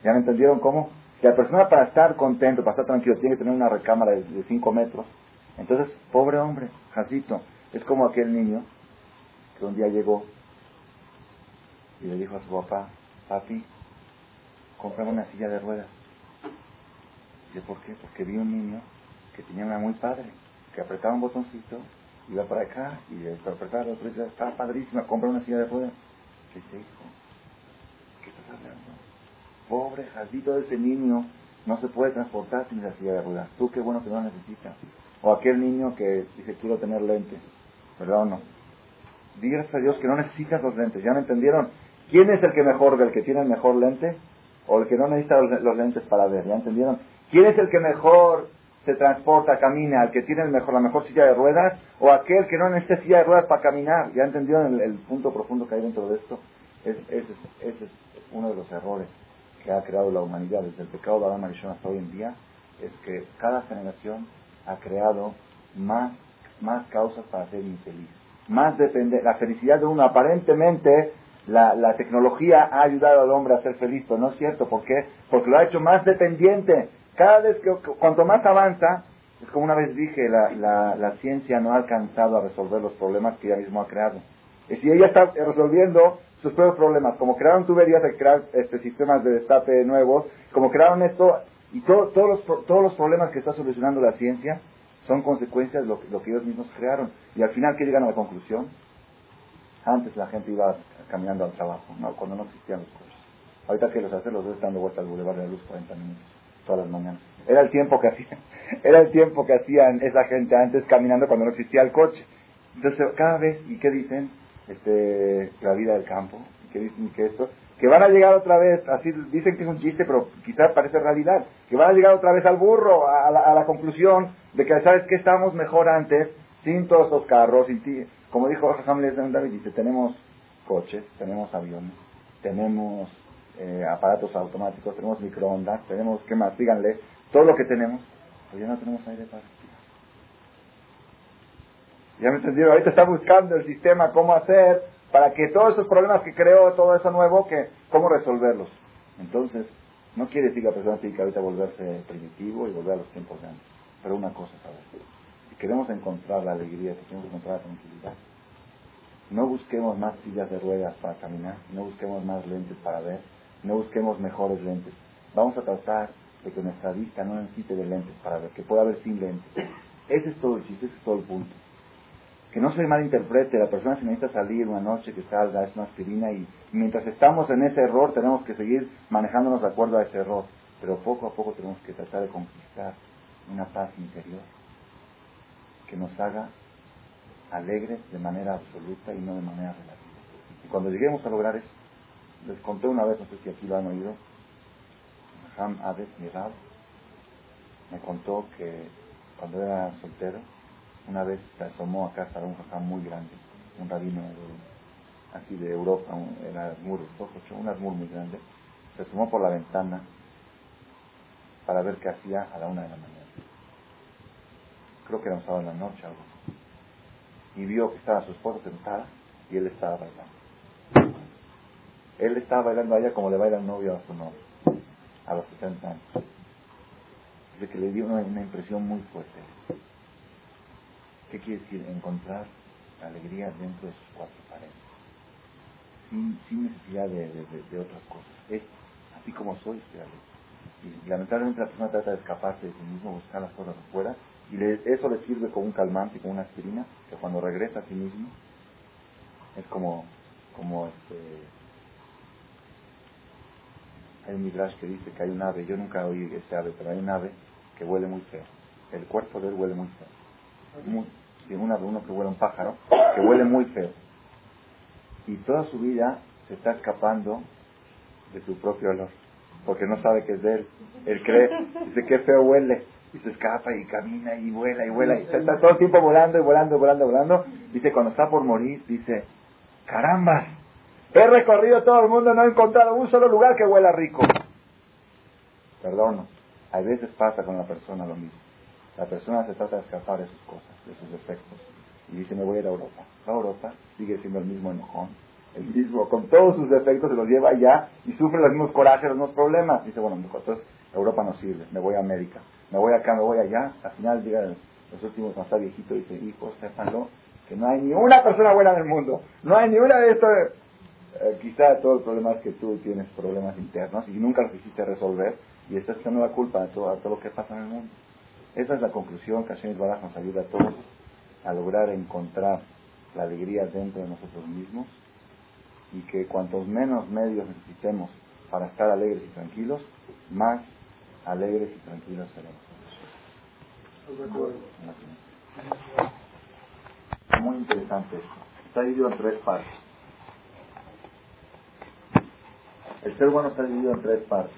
¿Ya me entendieron cómo? Si la persona para estar contento, para estar tranquilo, tiene que tener una recámara de 5 metros, entonces, pobre hombre, Jacito, es como aquel niño que un día llegó y le dijo a su papá, papi, comprame una silla de ruedas. ¿Y por qué? Porque vi un niño que tenía una muy padre, que apretaba un botoncito, iba para acá y apretaba y decía, está padrísima, compra una silla de ruedas. ¿Qué te dijo? ¿Qué estás hablando? Pobre jardito de ese niño, no se puede transportar sin la silla de ruedas. Tú qué bueno que no necesitas. O aquel niño que dice quiero tener lentes, ¿verdad o no? Dígase a Dios que no necesitas los lentes, ¿ya me entendieron? ¿Quién es el que mejor ve, el que tiene el mejor lente? O el que no necesita los, lentes para ver, ¿ya entendieron? ¿Quién es el que mejor se transporta, camina, el que tiene el mejor, la mejor silla de ruedas, o aquel que no necesita silla de ruedas para caminar? ¿Ya entendieron el, punto profundo que hay dentro de esto? ese es uno de los errores que ha creado la humanidad desde el pecado de Adán Arishon hasta hoy en día, es que cada generación ha creado más, más causas para ser infeliz. Más depende, la felicidad de uno, aparentemente la, la, tecnología ha ayudado al hombre a ser feliz, pero no es cierto. ¿Por qué? Porque lo ha hecho más dependiente. Cada vez que, cuanto más avanza, es como una vez dije, la, la, la ciencia no ha alcanzado a resolver los problemas que ella misma ha creado. Y si ella está resolviendo sus propios problemas, como crearon tuberías de crear este, sistemas de destape nuevos, como crearon esto, y todos, los, todos los problemas que está solucionando la ciencia son consecuencias de lo, que ellos mismos crearon. Y al final, ¿qué llegan a la conclusión? Antes la gente iba caminando al trabajo, ¿no? cuando no existían los coches. Ahorita que los hace, los dos dando vueltas al Boulevard de la Luz 40 minutos, todas las mañanas. Era el tiempo que hacían, <laughs> era el tiempo que hacían esa gente antes caminando cuando no existía el coche. Entonces, cada vez, ¿y qué dicen? Este, la vida del campo, ¿y qué dicen que esto? que van a llegar otra vez, así dicen que es un chiste, pero quizás parece realidad, que van a llegar otra vez al burro, a la, conclusión de que, ¿sabes que Estábamos mejor antes, sin todos los carros, sin como dijo Hamlet David, dice, tenemos coches, tenemos aviones, tenemos eh, aparatos automáticos, tenemos microondas, tenemos, ¿qué más? Díganle, todo lo que tenemos, pues ya no tenemos aire para respirar. Ya me entendieron, ahorita está buscando el sistema cómo hacer para que todos esos problemas que creó, todo eso nuevo, que cómo resolverlos. Entonces, no quiere decir que la persona tiene que ahorita volverse primitivo y volver a los tiempos de antes. Pero una cosa, ¿sabes? Si queremos encontrar la alegría, si queremos encontrar la tranquilidad, no busquemos más sillas de ruedas para caminar, no busquemos más lentes para ver, no busquemos mejores lentes. Vamos a tratar de que nuestra vista no necesite de lentes para ver, que pueda ver sin lentes. Ese es todo el chiste, ese es todo el punto. Que no se malinterprete, la persona si necesita salir una noche, que salga, es una aspirina y mientras estamos en ese error tenemos que seguir manejándonos de acuerdo a ese error. Pero poco a poco tenemos que tratar de conquistar una paz interior que nos haga alegres de manera absoluta y no de manera relativa. Y cuando lleguemos a lograr eso, les conté una vez, no sé si aquí lo han oído, Ham Ades Mirab me contó que cuando era soltero, una vez se asomó a casa de un jajam muy grande, un rabino así de Europa, un, era Admur, un Admur muy grande, se asomó por la ventana para ver qué hacía a la una de la mañana. Creo que era un sábado en la noche, algo. Y vio que estaba su esposa sentada y él estaba bailando. Él estaba bailando a ella como le baila el novio a su novio, a los 60 años. Dice que le dio una, impresión muy fuerte. ¿Qué quiere decir? Encontrar alegría dentro de sus cuatro paredes. Sin, sin necesidad de, de, otras cosas. Es así como soy, estoy alegre. Y lamentablemente la persona trata de escaparse de sí mismo, buscar las cosas afuera, y eso le sirve como un calmante, como una aspirina, que cuando regresa a sí mismo, es como, como este, hay un midrash que dice que hay un ave, yo nunca oí ese ave, pero hay un ave que huele muy feo. El cuerpo de él huele muy feo. Muy, un ave, uno que huele un pájaro, que huele muy feo. Y toda su vida se está escapando de su propio olor, porque no sabe que es de él. Él cree, dice que feo huele, y se escapa y camina y vuela y vuela, y está todo el tiempo volando y volando y volando y volando. Dice, cuando está por morir, dice, caramba, He recorrido todo el mundo, no he encontrado un solo lugar que huela rico. Perdón, a veces pasa con la persona lo mismo. La persona se trata de escapar de sus cosas, de sus defectos. Y dice, me voy a ir a Europa. a Europa, sigue siendo el mismo enojón, el mismo, con todos sus defectos se los lleva allá y sufre los mismos corajes, los mismos problemas. Dice, bueno, entonces Europa no sirve, me voy a América, me voy acá, me voy allá. Al final llega los últimos, está viejito, dice, hijo, sépanlo, que no hay ni una persona buena en el mundo. No hay ni una de estos eh, quizá todo el problema es que tú tienes problemas internos y nunca los quisiste resolver y estás echando la culpa a todo, todo lo que pasa en el mundo. Esa es la conclusión que Hashem Baraj nos ayuda a todos a lograr encontrar la alegría dentro de nosotros mismos y que cuantos menos medios necesitemos para estar alegres y tranquilos, más alegres y tranquilos seremos. Muy interesante esto. Está dividido en tres partes. El ser humano está dividido en tres partes.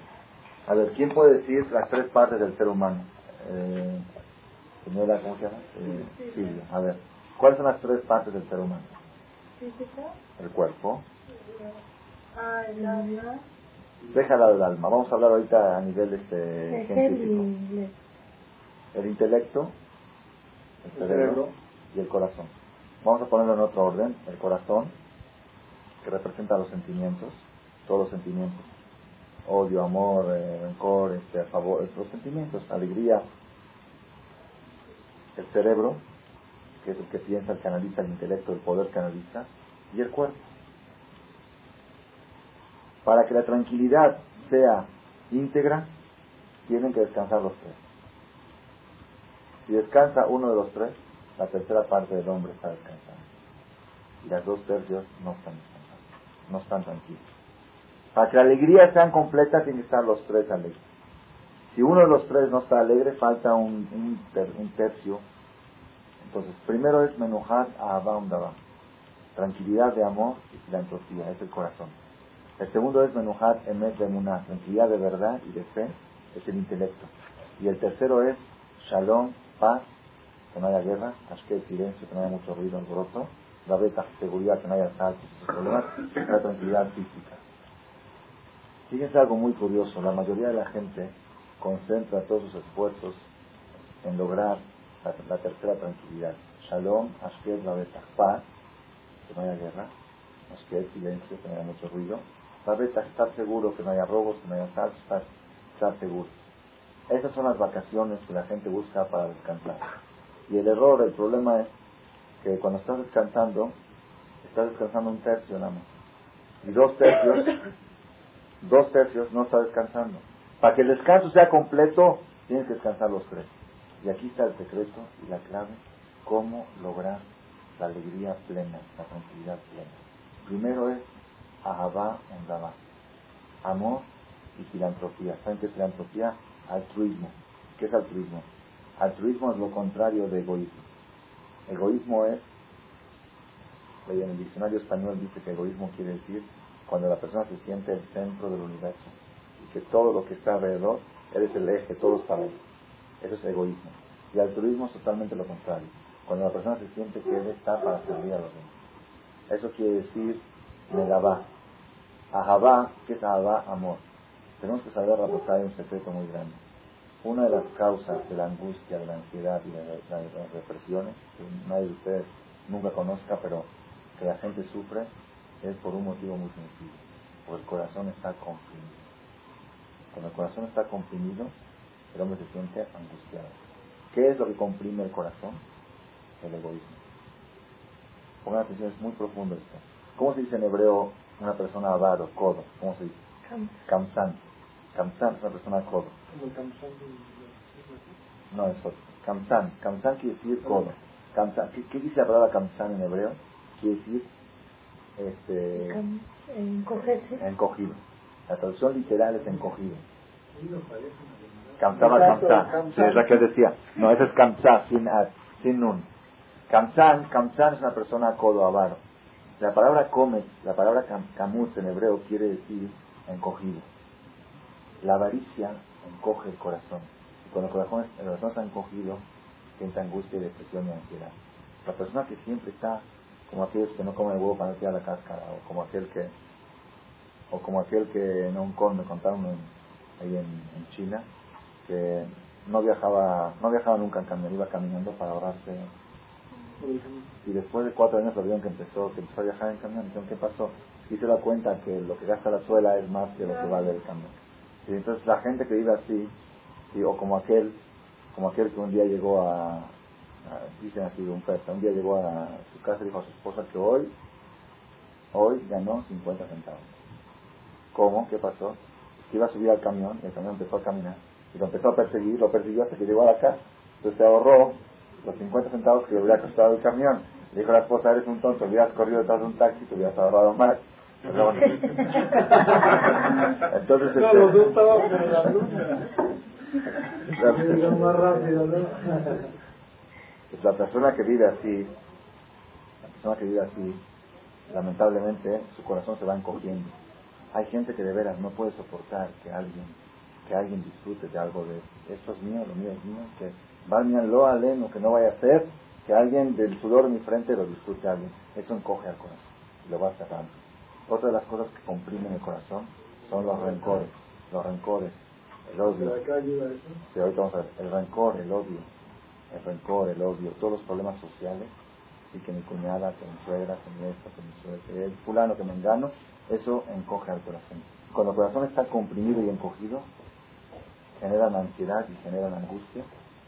A ver, ¿quién puede decir las tres partes del ser humano? Eh, señora, ¿cómo se llama? Eh, A ver, ¿cuáles son las tres partes del ser humano? El cuerpo. Ah, el alma. Déjala del alma. Vamos a hablar ahorita a nivel este, científico. El intelecto, el cerebro y el corazón. Vamos a ponerlo en otro orden. El corazón, que representa los sentimientos todos los sentimientos. Odio, amor, eh, rencor, este, a favor, los sentimientos, alegría. El cerebro, que es el que piensa, el canaliza, el intelecto, el poder canaliza, y el cuerpo. Para que la tranquilidad sea íntegra, tienen que descansar los tres. Si descansa uno de los tres, la tercera parte del hombre está descansando. Y las dos tercios no están descansando, no están tranquilos. Para que la alegría sea completa, tienen que estar los tres alegres. Si uno de los tres no está alegre, falta un, un, tercio. Entonces, primero es menujar a Abba Tranquilidad de amor y filantropía, es el corazón. El segundo es menujar emet de muná, tranquilidad de verdad y de fe, es el intelecto. Y el tercero es shalom, paz, que no haya guerra, que silencio, que no haya mucho ruido, alboroto. la beta, seguridad, que no haya saltos, problemas, la tranquilidad física. Fíjense algo muy curioso, la mayoría de la gente concentra todos sus esfuerzos en lograr la, tercera tranquilidad. Shalom, Ashket, la beta, paz, que no haya guerra, Ashket, silencio, que no haya mucho ruido. La estar seguro, que no haya robos, que no haya saltos, estar, estar seguro. Esas son las vacaciones que la gente busca para descansar. Y el error, el problema es que cuando estás descansando, estás descansando un tercio nada más. Y dos tercios, dos tercios no estás descansando. Para que el descanso sea completo, tienes que descansar los tres. Y aquí está el secreto y la clave, cómo lograr la alegría plena, la tranquilidad plena. Primero es Ahabá Endabá, amor y filantropía. ¿Saben qué es filantropía? Altruismo. ¿Qué es altruismo? Altruismo es lo contrario de egoísmo. Egoísmo es, en el diccionario español dice que egoísmo quiere decir cuando la persona se siente el centro del universo y que todo lo que está alrededor, eres el eje, todo para él. Eso es egoísmo. Y altruismo es totalmente lo contrario. Cuando la persona se siente que él está para servir a los demás. Eso quiere decir Megabá. Ahabá, ¿qué es Ahabá? Amor. Tenemos que saber, hay un secreto muy grande. Una de las causas de la angustia, de la ansiedad y de, las represiones, que nadie de ustedes nunca conozca, pero que la gente sufre, es por un motivo muy sencillo. Porque el corazón está comprimido. Cuando el corazón está comprimido, el hombre se siente angustiado. ¿Qué es lo que comprime el corazón? El egoísmo. Pongan atención, es muy profundo esto. ¿Cómo se dice en hebreo una persona avaro, codo? ¿Cómo se dice? Kamsan. Kamsan es una persona codo. No es otro. Kamsan. Kamsan quiere decir codo. Kamsan. ¿Qué, dice la palabra kamsan en hebreo? Quiere decir este, encogido. La traducción literal es encogido. Cantaba Kamsan. Sí, es la que decía. No, ese es Kamsa, sin, sin nun. Kamsan, Kamsan es una persona codo, avaro. La palabra comet, la palabra camus en hebreo quiere decir encogido. La avaricia encoge el corazón. Y cuando el corazón, el corazón está encogido, siente angustia, depresión y ansiedad. La persona que siempre está como aquel que no come el huevo para tirar la cáscara, o como aquel que, o como aquel que no come, contaron ahí en China, que no viajaba, no viajaba nunca en camión, iba caminando para ahorrarse. Y después de cuatro años lo vieron que empezó, que empezó a viajar en camión, dijeron, ¿qué pasó? Y se da cuenta que lo que gasta la suela es más que lo que vale el camión. Y entonces la gente que vive así, o como aquel, como aquel que un día llegó a, dicen así un persa, un día llegó a su casa y dijo a su esposa que hoy, hoy ganó 50 centavos. ¿Cómo? ¿Qué pasó? Que iba a subir al camión y el camión empezó a caminar y lo empezó a perseguir, lo persiguió hasta que llegó a la casa. Entonces se ahorró los 50 centavos que le hubiera costado el camión. Le dijo a la esposa, eres un tonto, hubieras corrido detrás de un taxi, te hubieras ahorrado más. Entonces, este, la persona que vive así, la persona que vive así, lamentablemente su corazón se va encogiendo. Hay gente que de veras no puede soportar que alguien que alguien disfrute de algo de esto es mío, lo mío es mío, que lo aleno, que no vaya a ser que alguien del sudor de mi frente lo disfrute a alguien. Eso encoge al corazón y lo va cerrando. Otra de las cosas que comprimen el corazón son los rencores, los rencores, el odio. Sí, ahorita vamos a ver, el rencor, el odio, el rencor, el odio, todos los problemas sociales, y que mi cuñada, que mi suegra, que mi esto, que mi suegra, que el fulano, que me engano, eso encoge al corazón. Cuando el corazón está comprimido y encogido, generan ansiedad y generan angustia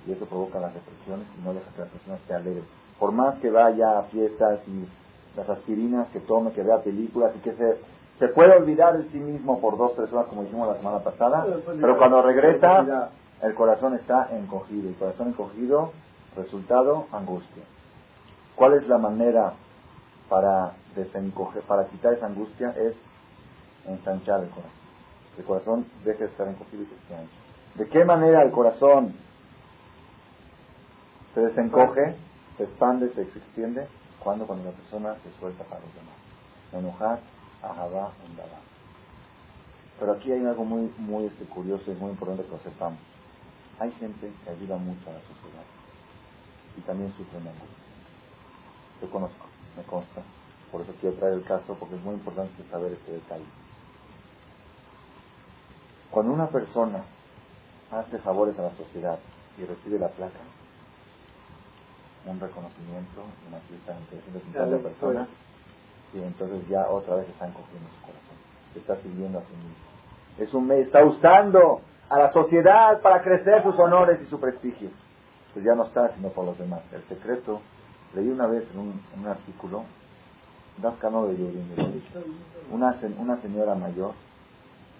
y eso provoca las depresiones y no deja que la persona esté alegre. Por más que vaya a fiestas y las aspirinas que tome, que vea películas y que se, se puede olvidar de sí mismo por dos, tres horas como dijimos la semana pasada, pero cuando regresa el corazón está encogido. El corazón encogido, resultado, angustia. ¿Cuál es la manera para desencoger, para quitar esa angustia? Es ensanchar el corazón. El corazón deje de estar encogido y se esté ancho. ¿De qué manera el corazón se desencoge, se expande, se extiende? Cuando, cuando la persona se suelta para los demás. Enojar, ahabá, endabá. Pero aquí hay algo muy, muy este, curioso y muy importante que lo sepamos. Hay gente que ayuda mucho a la sociedad y también sufre menos. Yo conozco. me consta. Por eso quiero traer el caso, porque es muy importante saber este detalle. Cuando una persona hace favores a la sociedad y recibe la placa, un reconocimiento, una fiesta entre 350 personas, y entonces ya otra vez está encogiendo su corazón. Se está sirviendo a sí mismo. Es un está usando a la sociedad para crecer sus honores y su prestigio. Pues ya no está, sino por los demás. El secreto, leí una vez en un, en un artículo, una, una señora mayor,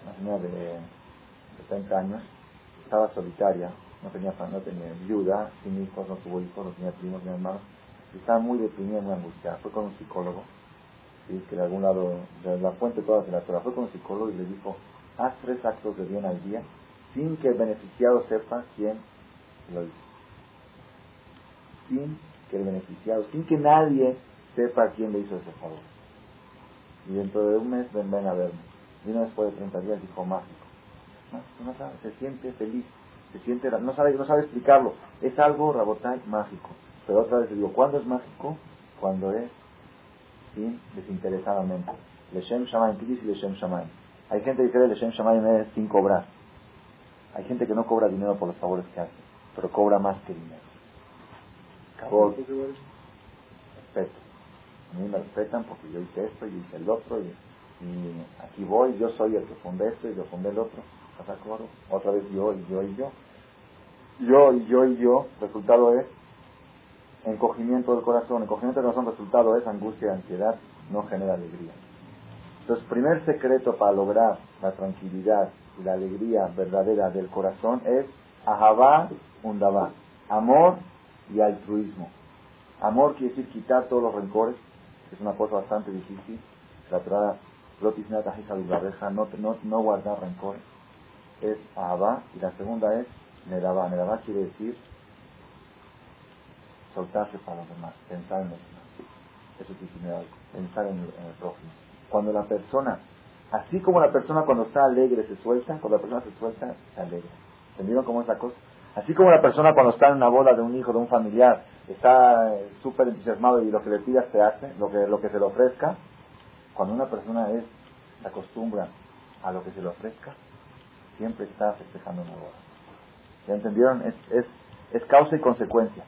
una señora de 70 años, estaba solitaria, no tenía, no tenía viuda, sin hijos, no tuvo hijos, no tenía primos ni hermanos, estaba muy deprimida, muy angustiada. Fue con un psicólogo, ¿sí? que de algún lado, de la fuente toda de la Torah, fue con un psicólogo y le dijo, haz tres actos de bien al día sin que el beneficiado sepa quién lo hizo. Sin que el beneficiado, sin que nadie sepa quién le hizo ese favor. Y dentro de un mes ven, ven a verme. Y una después de 30 días dijo mágico. No, sabe, se siente feliz, se siente, no sabe, no sabe explicarlo. Es algo, Rabotay, mágico. Pero otra vez le digo, ¿cuándo es mágico? Cuando es sin desinteresadamente. Leshem Shamaim, ¿qué dice Leshem Shamaim? Hay gente que cree que Leshem Shamaim es sin cobrar. Hay gente que no cobra dinero por los favores que hace, pero cobra más que dinero. Respeto. A mí me respetan porque yo hice esto y hice el otro y, aquí voy, yo soy el que fundé esto y yo fundé el otro. Otra vez yo y yo y yo. Yo y yo y yo, resultado es encogimiento del corazón. Encogimiento del corazón, resultado es angustia y ansiedad, no genera alegría. Entonces, primer secreto para lograr la tranquilidad y la alegría verdadera del corazón es ahabá undabá, amor y altruismo. Amor quiere decir quitar todos los rencores, que es una cosa bastante difícil. La Torah, no, no, no guardar rencores. Es ahabá y la segunda es nedabá. Nedabá quiere decir soltarse para los demás, pensar en los demás. Eso significa pensar en el, en el prójimo. Cuando la persona Así como la persona cuando está alegre se suelta, cuando la persona se suelta, se alegra. ¿Entendieron cómo es la cosa? Así como la persona cuando está en una boda de un hijo, de un familiar, está eh, súper entusiasmado y lo que le pida se hace, lo que, lo que se le ofrezca, cuando una persona es, se acostumbra a lo que se le ofrezca, siempre está festejando una boda. ¿Ya entendieron? Es, es, es causa y consecuencia.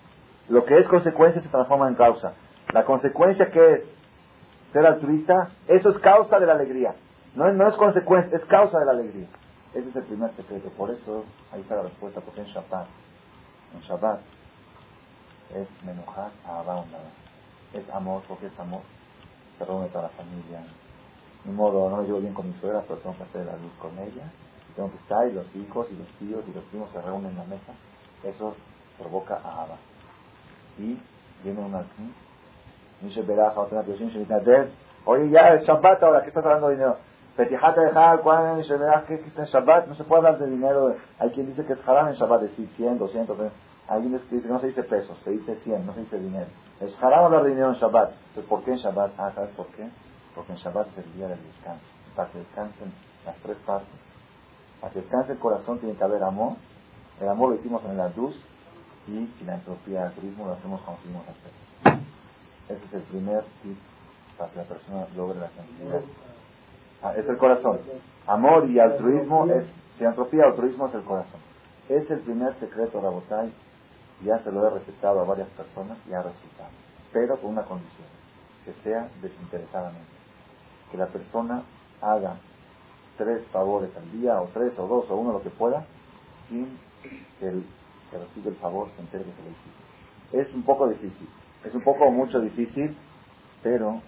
Lo que es consecuencia se transforma en causa. La consecuencia que es ser altruista, eso es causa de la alegría. No, no es consecuencia, es causa de la alegría. Ese es el primer secreto. Por eso, ahí está la respuesta, porque en Shabbat, en Shabbat, es menujar a Abandada. Es amor, porque es amor. Se reúne toda la familia. Ni modo, no me llevo bien con mi suegra, pero tengo que hacer la luz con ella. Y tengo que estar, y los hijos, y los tíos, y los primos se reúnen en la mesa. Eso provoca a Abba. Y viene una aquí. Oye, ya es Shabbat ahora, ¿qué estás hablando de dinero? Petijata de Jal, que está en Shabbat, no se puede hablar de dinero. Hay quien dice que es haram en Shabbat, decir 100, 200, hay quien dice que no se dice pesos, se dice 100, no se dice dinero. Es haram hablar de dinero en Shabbat. Entonces, ¿por qué en Shabbat? Ah, ¿sabes por qué? Porque en Shabbat es el día del descanso, para que descansen las tres partes. Para que descanse el corazón tiene que haber amor. El amor lo hicimos en la luz y filantropía, el turismo lo hacemos como seguimos hacer. Ese es el primer tip para que la persona logre la tranquilidad. Ah, es el corazón. Amor y altruismo es, filantropía, altruismo es el corazón. Es el primer secreto, Rabotay, ya se lo he recetado a varias personas y ha resultado. Pero con una condición, que sea desinteresadamente. Que la persona haga tres favores al día, o tres, o dos, o uno, lo que pueda, sin que el que recibe el favor se entere que se lo hiciste. Es un poco difícil, es un poco mucho difícil, pero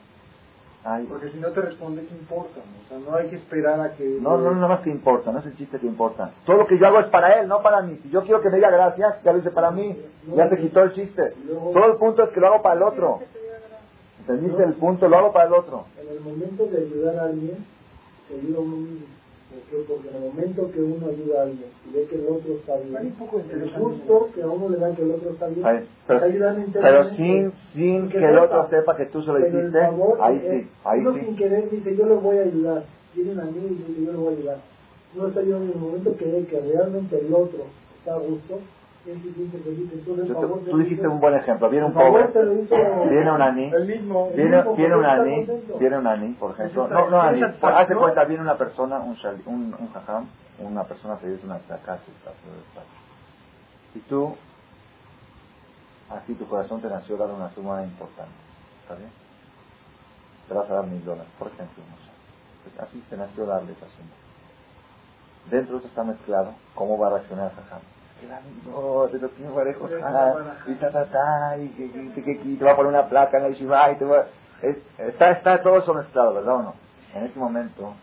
porque si no te responde, ¿qué importa? O sea, no hay que esperar a que... No, no, no más que importa, no es el chiste que importa. Todo lo que yo hago es para él, no para mí. Si yo quiero que me diga gracias, ya lo hice para mí, ya se quitó el chiste. Todo el punto es que lo hago para el otro. ¿Entendiste el punto? Lo hago para el otro. En el momento de ayudar a alguien, te ayuda uno mismo. Porque en el momento que uno ayuda a alguien y ve que el otro está bien, es justo que a uno le dan que el otro está bien. pero, sin, sin que, el otro sepa que tú se lo hiciste, ahí sí, ahí uno sin querer dice, yo le voy a ayudar. Vienen a mí y dice, yo le voy a ayudar. Uno está ayudando en el momento que ve que realmente el otro está a gusto, tú, dijiste un buen ejemplo. Viene un pobre, viene un aní, viene, viene un aní, viene un aní, por ejemplo. No, no aní, hace cuenta, viene una persona, un, un, un jajam, una persona que dice una casa y tú, así tu corazón te nació dar una suma importante. ¿Está bien? Te vas a dar mil dólares, por ejemplo. Pues así te nació darle esa suma. Dentro de eso está mezclado cómo va a reaccionar el jajam no, te lo tiene parejo, y ta, ta, ta, y que te va a poner una placa en el Shiva, y te va, está, está todo eso mezclado, ¿verdad o no? En ese momento,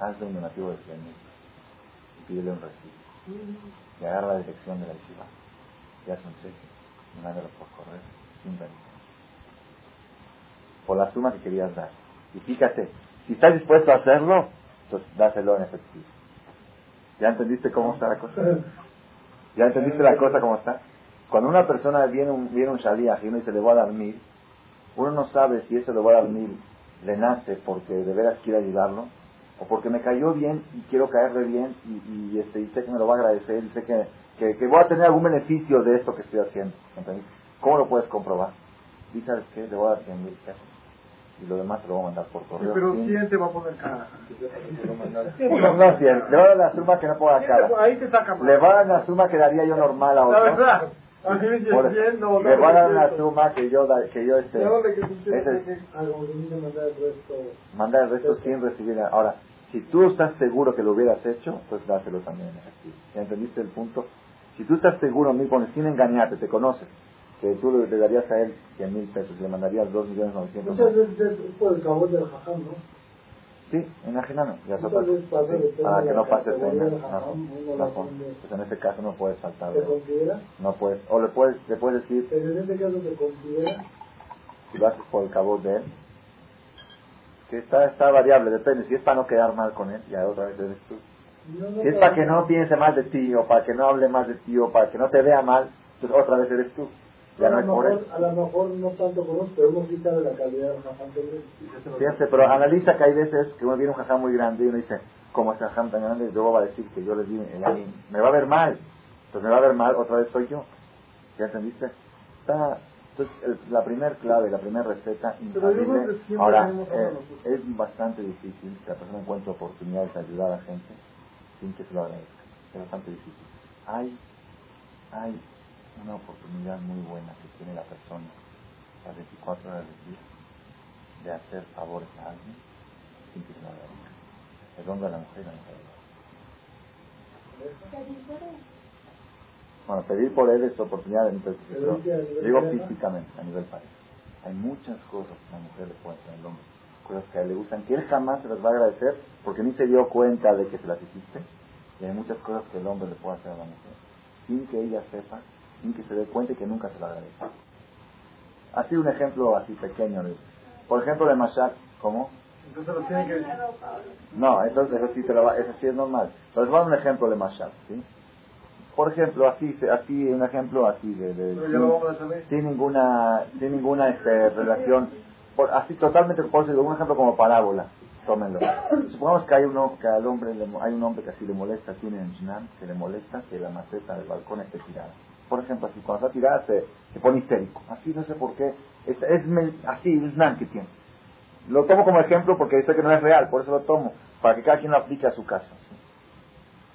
hazle un donativo de 100 mil y pídele un recibo. Y agarra la dirección de la Shiva. Y hace un cheque, mándalo por correo, sin verificar. Por la suma que querías dar. Y fíjate, si estás dispuesto a hacerlo, entonces dáselo en efectivo. ¿Ya entendiste cómo está la cosa? <laughs> ¿Ya entendiste la cosa cómo está? Cuando una persona viene un, viene un y uno dice le voy a dar mil, uno no sabe si eso le voy a dar mil le nace porque de veras quiere ayudarlo o porque me cayó bien y quiero caerle bien y, este, y sé que me lo va a agradecer y sé que, que, voy a tener algún beneficio de esto que estoy haciendo. ¿Cómo lo puedes comprobar? Y sabes le voy a dar 100 mil y lo demás se lo voy a mandar por correo. pero 100 te va a poner cara. No, no 100. Le va a dar la suma que no dar cara. Ahí te saca Le va a dar la suma que daría yo normal a otro. La verdad. le va a dar una suma que yo, que yo este, mandar el resto sin recibir. Ahora, si tú estás seguro que lo hubieras hecho, pues dáselo también. ¿Ya entendiste el punto? Si tú estás seguro, mí, sin engañarte, te conoces, que tú le, darías a él 100 mil pesos, le mandarías 2 millones 900 Muchas veces es por el cabo del jajam, ¿no? Sí, enajenano, ya sí, para que no pase pena. No, pues en este caso no puedes faltar. ¿Te considera? No puedes, o le puedes, le puedes decir. Pero en este caso te considera. Si lo haces por el cabo de él, que está, está variable, depende. Si es para no quedar mal con él, ya otra vez eres tú. si es para que no piense mal de ti, o para que no hable más de ti, o para que no te vea mal, entonces otra vez eres tú. Ya no a, lo mejor, a lo mejor no tanto con pero uno sí sabe la calidad del jajam Fíjate, pero analiza que hay veces que uno viene un jajam muy grande y uno dice, como ese jajam tan grande, luego va a decir que yo le di, me va a ver mal. Entonces me va a ver mal, otra vez soy yo. ¿Ya entendiste? Está, entonces, la primera clave, la primera receta, ahora, eh, es bastante difícil que la persona encuentre oportunidades de ayudar a la gente sin que se lo agradezca. Es bastante difícil. Hay, hay una oportunidad muy buena que tiene la persona las 24 horas del día de hacer favores a alguien sin que se lo agradezca. El hombre a la mujer y la mujer Bueno, pedir por él es oportunidad, entonces, pero digo físicamente, a nivel pareja. Hay muchas cosas que la mujer le puede hacer al hombre, cosas que a él le gustan, que él jamás se las va a agradecer porque ni se dio cuenta de que se las hiciste. Y hay muchas cosas que el hombre le puede hacer a la mujer, sin que ella sepa sin que se dé cuenta y que nunca se lo agradezca. Así un ejemplo así pequeño. Por ejemplo, de Mashak, ¿cómo? Entonces lo tiene que... No, eso, eso, sí, te lo va, eso sí es normal. Pero les voy a dar un ejemplo de Mashak, ¿sí? Por ejemplo, así, así un ejemplo así de... de sin, sin, ninguna, sin ninguna este, relación, por, así totalmente, por un ejemplo como parábola tómenlo. Supongamos que hay uno que al hombre hay un hombre que así le molesta, tiene en que le molesta que la maceta del balcón esté tirada por ejemplo, así, cuando está tirada se, se pone histérico. Así, no sé por qué. Es, es así, es nan que tiene. Lo tomo como ejemplo porque sé que no es real, por eso lo tomo, para que cada quien lo aplique a su caso.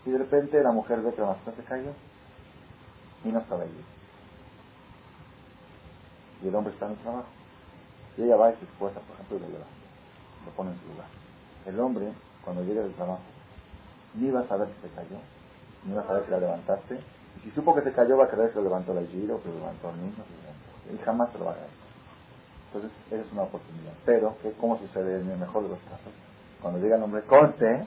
Y de repente la mujer ve que la mascota se cayó y no estaba allí. Y el hombre está en el trabajo. Y ella va y su esposa, por ejemplo, y lo lleva. Lo pone en su lugar. El hombre, cuando llega del trabajo, ni va a saber que se cayó, ni va a saber que la levantaste, si supo que se cayó, va a creer que lo levantó la giro, que lo levantó el niño, y jamás se lo va a agradecer. Entonces, esa es una oportunidad. Pero, ¿cómo sucede en el mejor de los casos? Cuando llega el hombre, conste,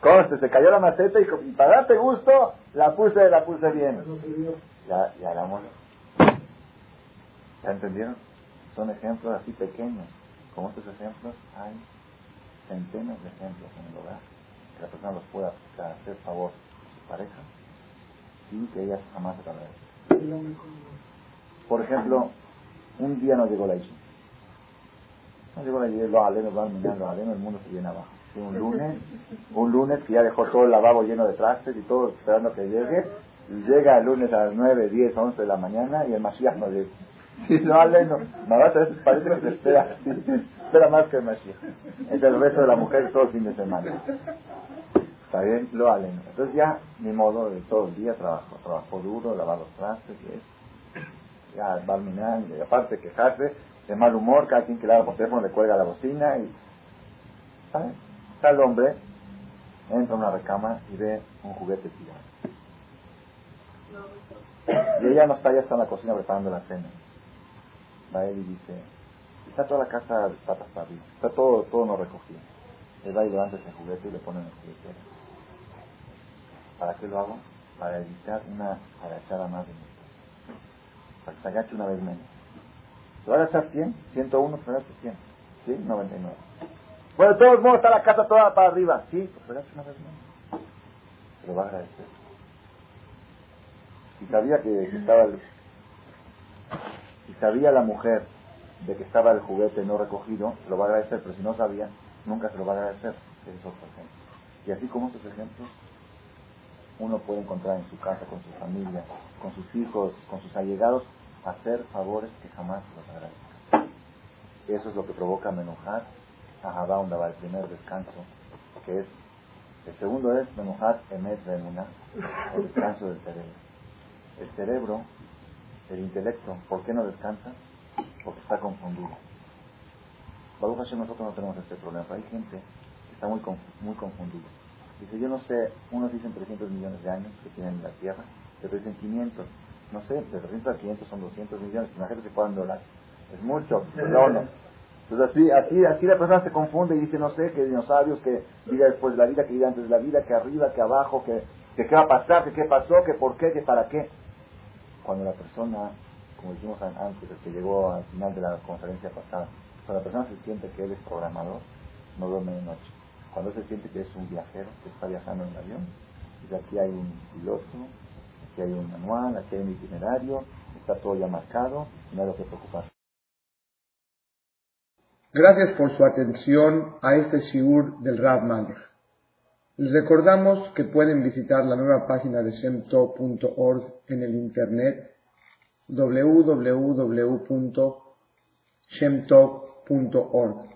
conste, se cayó la maceta y, para darte gusto, la puse, la puse bien. Ya, ya la ¿Ya entendieron? Son ejemplos así pequeños. Como estos ejemplos, hay centenas de ejemplos en el hogar que la persona los pueda hacer favor a su pareja sin que ellas jamás se Por ejemplo, un día no llegó la isla. No llegó la isla, lo aleno, lo aleno, aleno, el mundo se viene abajo. un lunes, un lunes que ya dejó todo el lavabo lleno de trastes y todo esperando que llegue, llega el lunes a las 9, 10, 11 de la mañana y el Mashiach no llega. Sí, no, no. Más a veces parece que se espera, espera más que el Mashiach. Es el resto de la mujer todo el fin de semana. Está bien, lo aleno. Entonces ya, mi modo de todo el día trabajo. Trabajo duro, lavar los trastes y eso. Ya, y aparte quejarse, de mal humor, cada quien que le habla por teléfono le cuelga la bocina y... ¿Sabes? Está el hombre, entra a una recama y ve un juguete tirado. Y ella no está, ya está en la cocina preparando la cena. Va él y dice, está toda la casa de patas para arriba, está todo, todo no recogido. Él va y levanta ese juguete y le pone en el juguete. ¿Para qué lo hago? Para evitar una agachada más de mí. Para que se agache una vez menos. ¿Se va a agachar 100? 101, pues 100. ¿Sí? 99. Bueno, de todos modos está la casa toda para arriba. Sí, pues agache una vez menos. Se lo va a agradecer. Si sabía que, estaba el, si sabía la mujer de que estaba el juguete no recogido, se lo va a agradecer, pero si no sabía, nunca se lo va a agradecer. Es otro ejemplo. Y así como estos ejemplos, uno puede encontrar en su casa, con su familia, con sus hijos, con sus allegados, hacer favores que jamás los agradezcan. Eso es lo que provoca menojar a va el primer descanso, que es, el segundo es menojar emet una el descanso del cerebro el cerebro, el intelecto, ¿por qué no descansa? Porque está confundido. Baruch Hashem nosotros no tenemos este problema, hay gente que está muy, muy confundida. Dice, yo no sé, unos dicen 300 millones de años que tienen la Tierra, otros dicen 500. No sé, de 300 a 500 son 200 millones, imagínate puedan dólares. Es mucho, no, no. Entonces así, así, así la persona se confunde y dice, no sé, que dinosaurios, que vida después de la vida, que vida antes de la vida, que arriba, que abajo, que, que qué va a pasar, que qué pasó, que por qué, que para qué cuando la persona, como dijimos antes, el que llegó al final de la conferencia pasada, cuando la persona se siente que él es programador, no duerme de noche. Cuando se siente que es un viajero, que está viajando en el avión, dice aquí hay un piloto, aquí hay un manual, aquí hay un itinerario, está todo ya marcado, no hay lo que preocuparse. Gracias por su atención a este shiur del Rav Malech. Les recordamos que pueden visitar la nueva página de shemtov.org en el internet www.shemtov.org.